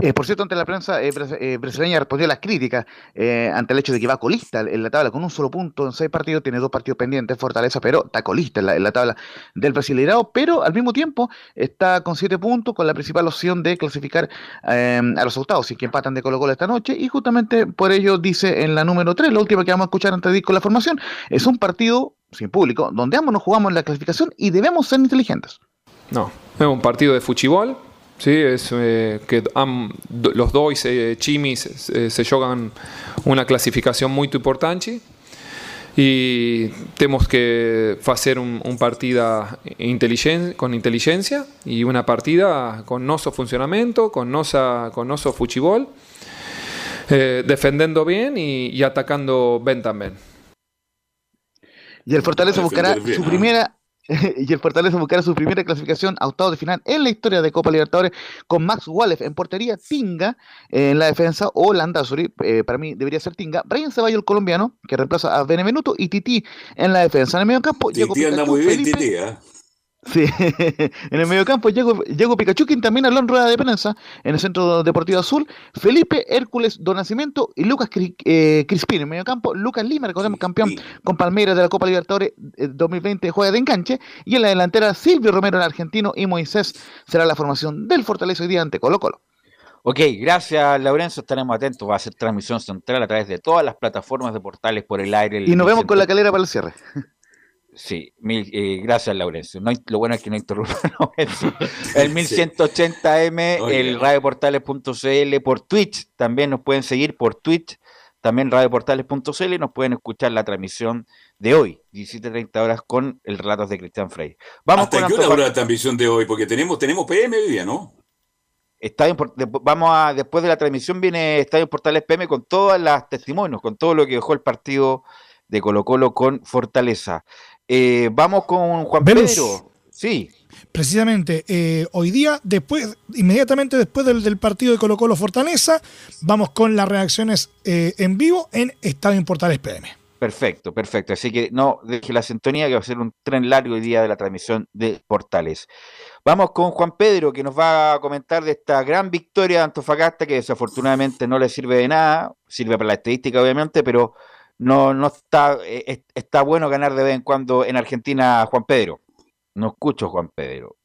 Eh, por cierto, ante la prensa eh, eh, brasileña respondió a las críticas ante el hecho de que va colista en la tabla con un solo punto en seis partidos, tiene dos partidos pendientes, Fortaleza, pero está colista en la, tabla del Brasileirao, pero al mismo tiempo está con siete puntos, con la principal opción de clasificar a los octavos, y que empatan de Colo Colo esta noche, y justamente por ello dice en la número 3, la última que vamos a escuchar antes de ir con la formación, es un partido sin público, donde ambos nos jugamos la clasificación y debemos ser inteligentes. No, es un partido de fuchibol, ¿sí? es eh, que los dos eh, chimis se juegan una clasificación muy importante y tenemos que hacer un, un partida con inteligencia y una partida con nuestro funcionamiento, con nuestro con noso fuchibol, eh, defendiendo bien y, y atacando bien también. Y el Fortaleza buscará su primera y el Fortaleza buscará su primera clasificación a octavos de final en la historia de Copa Libertadores con Max Wallef en portería, Tinga en la defensa o Landazuri, eh, para mí debería ser Tinga, Brian Ceballos el colombiano que reemplaza a Benevenuto y Titi en la defensa. En el medio campo, Titi anda muy bien, Titi, ¿eh? Sí, en el mediocampo Diego, Diego Pikachu, quien también habló en rueda de prensa en el Centro Deportivo Azul, Felipe Hércules Don Nacimiento y Lucas eh, Crispín. En el mediocampo, Lucas Lima, recordemos campeón con Palmeiras de la Copa Libertadores 2020 eh, juega de enganche. Y en la delantera, Silvio Romero, el argentino, y Moisés será la formación del Fortaleza hoy día ante Colo Colo. Ok, gracias Laurencio, estaremos atentos, va a ser transmisión central a través de todas las plataformas de portales por el aire. y nos vemos con la calera para el cierre. Sí, mil, eh, gracias Laurencio. No lo bueno es que no interrumpa El 1180M, el radioportales.cl, por Twitch, también nos pueden seguir por Twitch, también radioportales.cl, nos pueden escuchar la transmisión de hoy, 17.30 horas, con el relato de Cristian Frey. Vamos ¿Hasta qué hora la transmisión de hoy? Porque tenemos, tenemos PM hoy día, ¿no? Estadio, vamos a, después de la transmisión viene Estadio Portales PM con todas las testimonios, con todo lo que dejó el partido de Colo Colo con Fortaleza. Eh, vamos con Juan Pedro. Sí. Precisamente, eh, hoy día, después, inmediatamente después del, partido de Colo Colo Fortaleza, vamos con las reacciones eh, en vivo en Estadio en Portales PM. Perfecto, perfecto. Así que no deje la sintonía, que va a ser un tren largo hoy día de la transmisión de Portales. Vamos con Juan Pedro, que nos va a comentar de esta gran victoria de Antofagasta, que desafortunadamente no le sirve de nada, sirve para la estadística, obviamente, pero no, no está, eh, está bueno ganar de vez en cuando en Argentina, Juan Pedro. No escucho Juan Pedro.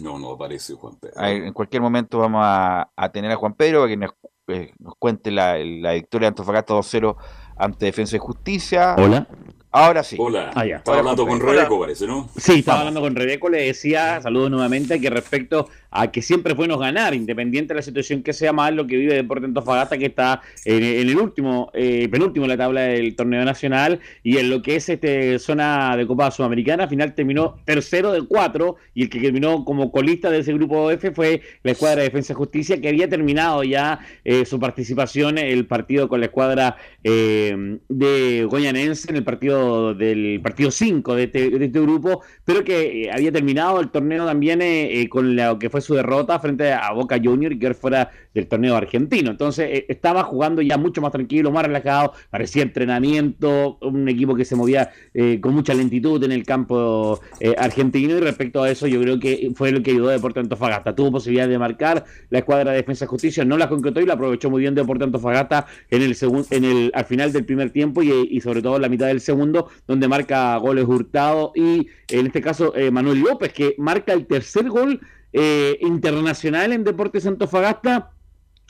No, no aparece Juan Pedro. En cualquier momento vamos a, tener a Juan Pedro para que nos, eh, cuente la, victoria de Antofagasta 2-0 ante Defensa y Justicia. Hola. Ahora sí. Hola. Ah, Estaba hablando con Rebeco, parece, ¿no? Sí, estaba hablando con Rebeco, le decía, saludos nuevamente, que respecto a que siempre es bueno ganar, independiente de la situación que sea más lo que vive Deportes Antofagasta, que está en, el último, eh, penúltimo en la tabla del torneo nacional, y en lo que es este zona de Copa Sudamericana, al final terminó tercero de cuatro, y el que terminó como colista de ese grupo F fue la escuadra de Defensa y Justicia, que había terminado ya eh, su participación en el partido con la escuadra eh, de Goyanense, en el partido del partido 5 de, este, de este grupo, pero que eh, había terminado el torneo también con lo que fue su derrota frente a Boca Junior y que fuera del torneo argentino. Entonces eh, estaba jugando ya mucho más tranquilo, más relajado, parecía entrenamiento, un equipo que se movía eh, con mucha lentitud en el campo eh, argentino y respecto a eso yo creo que fue lo que ayudó a Deportes Antofagasta. Tuvo posibilidad de marcar la escuadra de defensa y justicia, no la concretó y la aprovechó muy bien Deportes Antofagasta en el segundo, en el al final del primer tiempo y, sobre todo en la mitad del segundo, donde marca goles hurtado y en este caso Manuel López, que marca el tercer gol eh, internacional en Deportes Antofagasta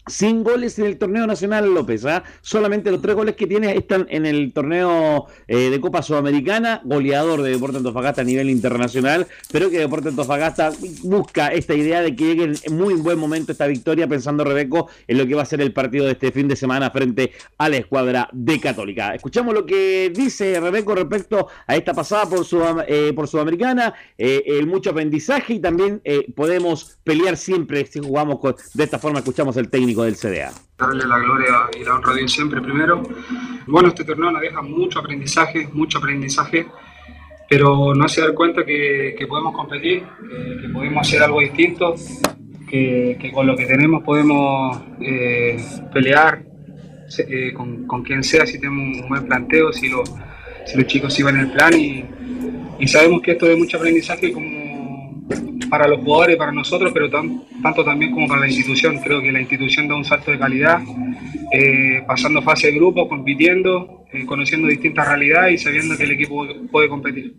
sin goles en el torneo nacional López. ¿ah? Solamente los tres goles que tiene están en el torneo eh, de Copa Sudamericana, goleador de Deportes Antofagasta a nivel internacional, pero que Deportes Antofagasta busca esta idea de que llegue en muy buen momento esta victoria, pensando Rebeco en lo que va a ser el partido de este fin de semana frente a la escuadra de Católica. Escuchamos lo que dice Rebeco respecto a esta pasada por, eh, por Sudamericana, eh, el mucho aprendizaje y también podemos pelear siempre si jugamos de esta forma, escuchamos el técnico del CDA. Darle la gloria y la honra a siempre primero. Bueno, este torneo nos deja mucho aprendizaje, mucho aprendizaje, pero no hace dar cuenta que, podemos competir, que podemos hacer algo distinto, que, con lo que tenemos podemos eh, pelear eh, con, quien sea si tenemos un buen planteo, si, si los chicos iban en el plan y, y sabemos que esto es mucho aprendizaje como para los jugadores, para nosotros, pero tanto también como para la institución. Creo que la institución da un salto de calidad, eh, pasando fase de grupo, compitiendo, eh, conociendo distintas realidades y sabiendo que el equipo puede competir.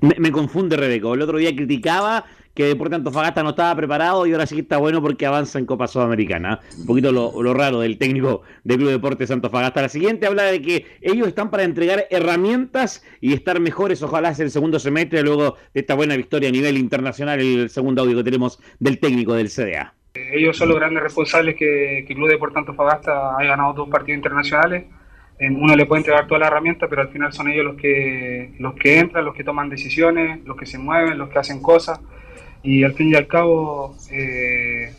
Me, me confunde Rebeco. El otro día criticaba que Deportes Antofagasta no estaba preparado y ahora sí que está bueno porque avanza en Copa Sudamericana. Un poquito lo, raro del técnico del Club Deportes Antofagasta. La siguiente habla de que ellos están para entregar herramientas y estar mejores, ojalá es el segundo semestre, luego de esta buena victoria a nivel internacional, el segundo audio que tenemos del técnico del CDA. Ellos son los grandes responsables que, que el Club Deportes Antofagasta haya ganado dos partidos internacionales uno le puede entregar toda la herramienta, pero al final son ellos los que, los que entran, los que toman decisiones, los que se mueven, los que hacen cosas y al fin y al cabo, eh,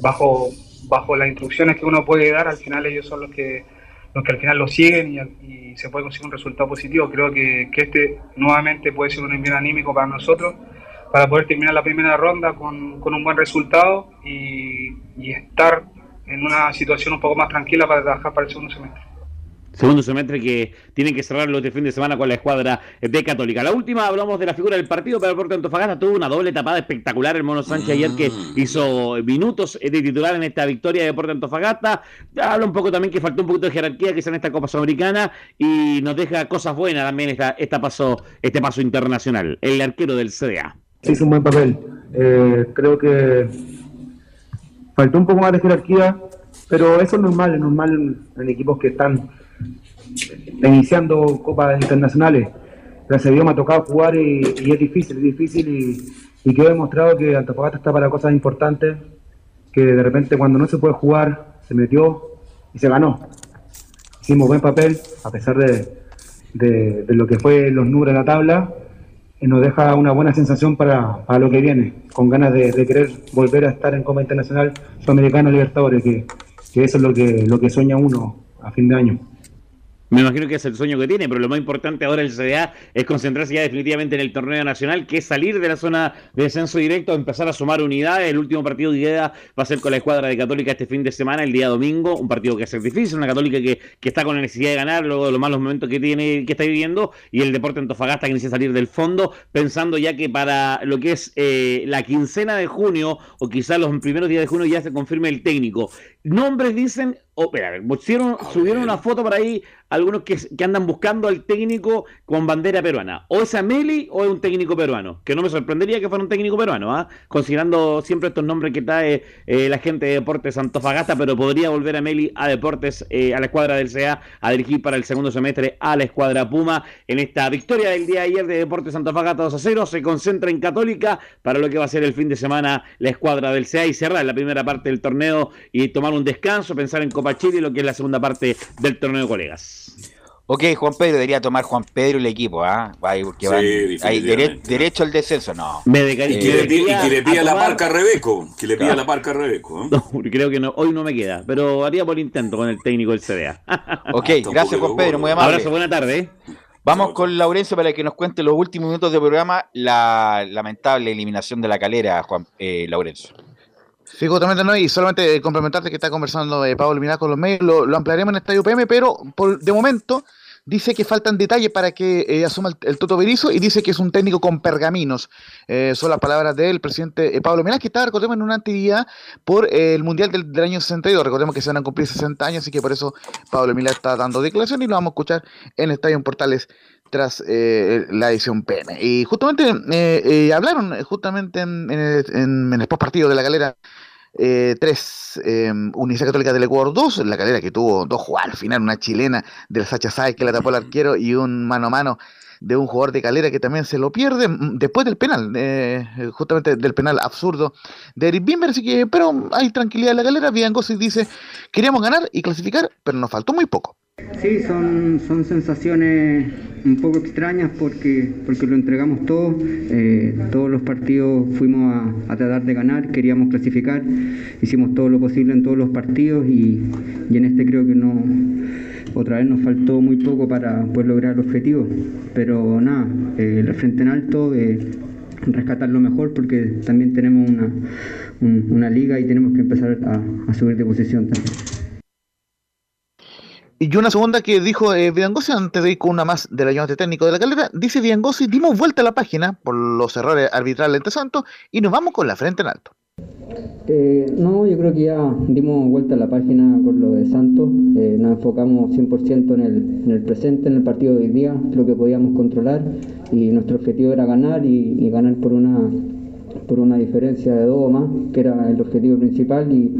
bajo, bajo las instrucciones que uno puede dar, al final ellos son los que, los que al final lo siguen y, se puede conseguir un resultado positivo. Creo que, este nuevamente puede ser un envío anímico para nosotros para poder terminar la primera ronda con, con un buen resultado y, y estar en una situación un poco más tranquila para trabajar para el segundo semestre. Segundo semestre que tienen que cerrarlo este fin de semana con la escuadra de Católica. La última hablamos de la figura del partido, pero el Deportes Antofagasta tuvo una doble tapada espectacular el Mono Sánchez ayer que mm. hizo minutos de titular en esta victoria de Deportes Antofagasta. Habla un poco también que faltó un poquito de jerarquía quizá en esta Copa Sudamericana y nos deja cosas buenas también esta, esta paso, este paso internacional. El arquero del CDA. Sí, hizo un buen papel. Eh, creo que faltó un poco más de jerarquía, pero eso es normal, es normal en equipos que están iniciando copas internacionales. Gracias a me ha tocado jugar y, es difícil, es difícil y, y he demostrado que Antofagasta está para cosas importantes, que de repente cuando no se puede jugar se metió y se ganó. Hicimos buen papel a pesar de, de, lo que fue los números de la tabla y nos deja una buena sensación para, para lo que viene, con ganas de, querer volver a estar en Copa Internacional Sudamericana Libertadores, que, que eso es lo que, lo que sueña uno a fin de año. Me imagino que es el sueño que tiene, pero lo más importante ahora el CDA es concentrarse ya definitivamente en el torneo nacional, que es salir de la zona de descenso directo, empezar a sumar unidades. El último partido que queda va a ser con la escuadra de Católica este fin de semana, el día domingo, un partido que va a ser difícil, una Católica que, que está con la necesidad de ganar luego de los malos momentos que tiene, que está viviendo, y el Deporte Antofagasta que necesita salir del fondo, pensando ya que para lo que es eh, la quincena de junio, o quizás los primeros días de junio, ya se confirme el técnico. Nombres dicen Oh, subieron una foto por ahí, algunos que, andan buscando al técnico con bandera peruana. O es Ameli o es un técnico peruano. Que no me sorprendería que fuera un técnico peruano, ¿ah? considerando siempre estos nombres que trae eh, la gente de Deportes Antofagasta, pero podría volver Ameli a Deportes, eh, a la escuadra del CA, a dirigir para el segundo semestre a la escuadra Puma. En esta victoria del día de ayer de Deportes Antofagasta 2 a 0, se concentra en Católica para lo que va a ser el fin de semana la escuadra del CA y cerrar la primera parte del torneo y tomar un descanso, pensar en Copa Chile, lo que es la segunda parte del torneo de colegas. Ok, Juan Pedro debería tomar Juan Pedro el equipo, ¿ah? Porque hay derecho al descenso, no. y, que le pida la parca a Rebeco. Que le pida la parca a Rebeco. No, creo que no, hoy no me queda, pero haría por intento con el técnico del CDA. ok, gracias Juan Pedro, muy amable. Abrazo, buena tarde. ¿eh? Vamos con Laurencio para que nos cuente los últimos minutos del programa la lamentable eliminación de la calera, Juan eh, Laurencio. Sí, justamente no, y solamente complementarte que está conversando eh, Pablo Minar con los medios, lo, ampliaremos en Estadio PM, pero por, de momento dice que faltan detalles para que eh, asuma el, Toto Berizzo y dice que es un técnico con pergaminos. Eh, son las palabras del presidente Pablo Minar, que estaba, recordemos, en una actividad por el Mundial del, año 62. Recordemos que se van a cumplir 60 años, así que por eso Pablo Minar está dando declaración y lo vamos a escuchar en Estadio Portales tras la edición PM. Y justamente hablaron justamente en, en el post partido de la galera eh, tres eh, Universidad Católica del Ecuador, dos la calera que tuvo dos jugadas al final, una chilena del Sacha Sáez que la tapó el arquero y un mano a mano de un jugador de calera que también se lo pierde mm, después del penal, eh, justamente del penal absurdo de Eric Bimber, así que, pero hay tranquilidad en la galera, Viangosi dice, queríamos ganar y clasificar, pero nos faltó muy poco. Sí, son, son sensaciones un poco extrañas porque, porque lo entregamos todo. Eh, todos los partidos fuimos a, tratar de ganar, queríamos clasificar, hicimos todo lo posible en todos los partidos y, en este creo que no, otra vez nos faltó muy poco para poder lograr el objetivo. Pero nada, eh, el frente en alto, eh, rescatar lo mejor porque también tenemos una, una liga y tenemos que empezar a, a subir de posición también. Y una segunda que dijo eh, Vidangosi, antes de ir con una más del ayudante técnico de la calera, dice Vidangosi, dimos vuelta a la página por los errores arbitrales entre Santos y nos vamos con la frente en alto. Eh, no, yo creo que ya dimos vuelta a la página con lo de Santos, eh, nos enfocamos 100% en el, en el presente, en el partido de hoy día, lo que podíamos controlar y nuestro objetivo era ganar y ganar por una por una diferencia de dos o más, que era el objetivo principal y,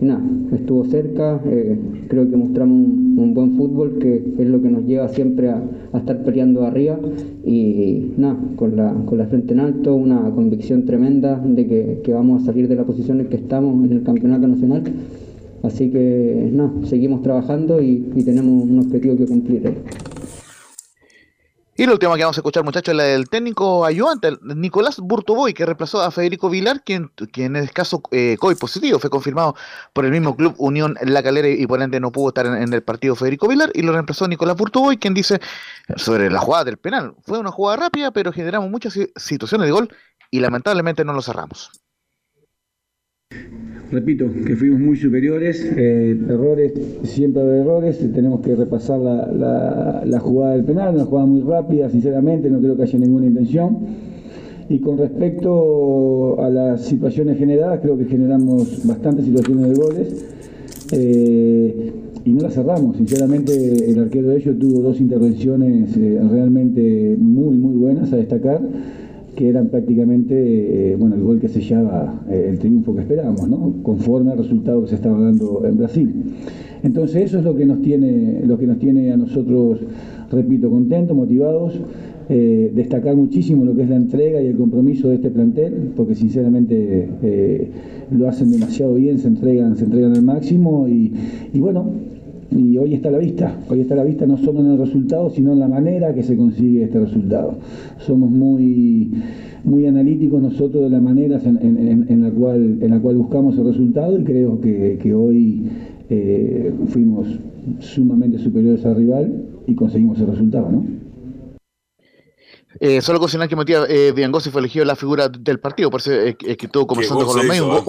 nada, estuvo cerca, eh, creo que mostramos un, buen fútbol que es lo que nos lleva siempre a, estar peleando arriba y, nada, con la, con la frente en alto, una convicción tremenda de que, vamos a salir de la posición en que estamos en el campeonato nacional. Así que nada, seguimos trabajando y, y tenemos un objetivo que cumplir. Y la última que vamos a escuchar, muchachos, es la del técnico ayudante, Nicolás Burtoboy, que reemplazó a Federico Vilar, quien, quien en el caso eh, COVID positivo fue confirmado por el mismo club Unión La Calera y por ende no pudo estar en, el partido Federico Vilar, y lo reemplazó Nicolás Burtoboy, quien dice sobre la jugada del penal. Fue una jugada rápida, pero generamos muchas situaciones de gol y lamentablemente no lo cerramos. Repito, que fuimos muy superiores, eh, errores, siempre hay errores, tenemos que repasar la, la, jugada del penal, una jugada muy rápida, sinceramente, no creo que haya ninguna intención. Y con respecto a las situaciones generadas, creo que generamos bastantes situaciones de goles eh, y no las cerramos. Sinceramente, el arquero de ellos tuvo dos intervenciones eh, realmente muy, muy buenas a destacar que eran prácticamente eh, bueno, el gol que sellaba eh, el triunfo que esperábamos, ¿no? conforme al resultado que se estaba dando en Brasil. Entonces eso es lo que nos tiene, lo que nos tiene a nosotros, repito, contentos, motivados, eh, destacar muchísimo lo que es la entrega y el compromiso de este plantel, porque sinceramente lo hacen demasiado bien, se entregan, se entregan al máximo y, y bueno, y hoy está a la vista, hoy está a la vista no solo en el resultado, sino en la manera que se consigue este resultado. Somos muy, muy analíticos nosotros de las maneras en, la, cual, en la cual buscamos el resultado y creo que, hoy eh, fuimos sumamente superiores al rival y conseguimos el resultado, ¿no? Eh, solo considerar que Matías eh, fue elegido la figura del partido, por eso es que estuvo conversando con los medios.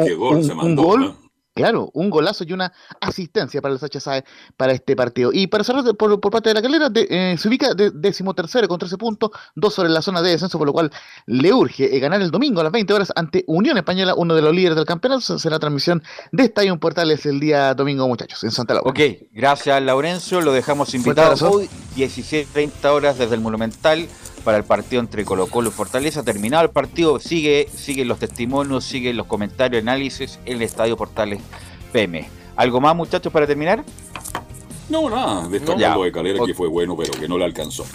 Un, gol, Claro, un golazo y una asistencia para el Sacha Sae para este partido. Y para cerrar por, parte de la calera, eh, se ubica de décimo tercero con 13 puntos, dos sobre la zona de descenso, por lo cual le urge eh, ganar el domingo a las 20 horas ante Unión Española, uno de los líderes del campeonato. Será transmisión de Estadio Portales el día domingo, muchachos, en Santa Laura. Ok, gracias Laurencio, lo dejamos invitado hoy, 17.30 horas desde el Monumental para el partido entre Colo Colo y Fortaleza. Terminado el partido, sigue, siguen los testimonios, siguen los comentarios, análisis en el Estadio Portales PM. ¿Algo más, muchachos, para terminar? No, nada, destacando de Calera que fue bueno, pero que no le alcanzó.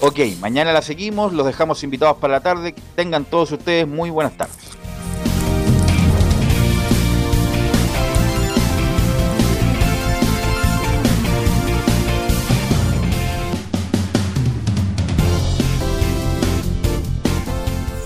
Ok, mañana la seguimos, los dejamos invitados para la tarde. Tengan todos ustedes muy buenas tardes.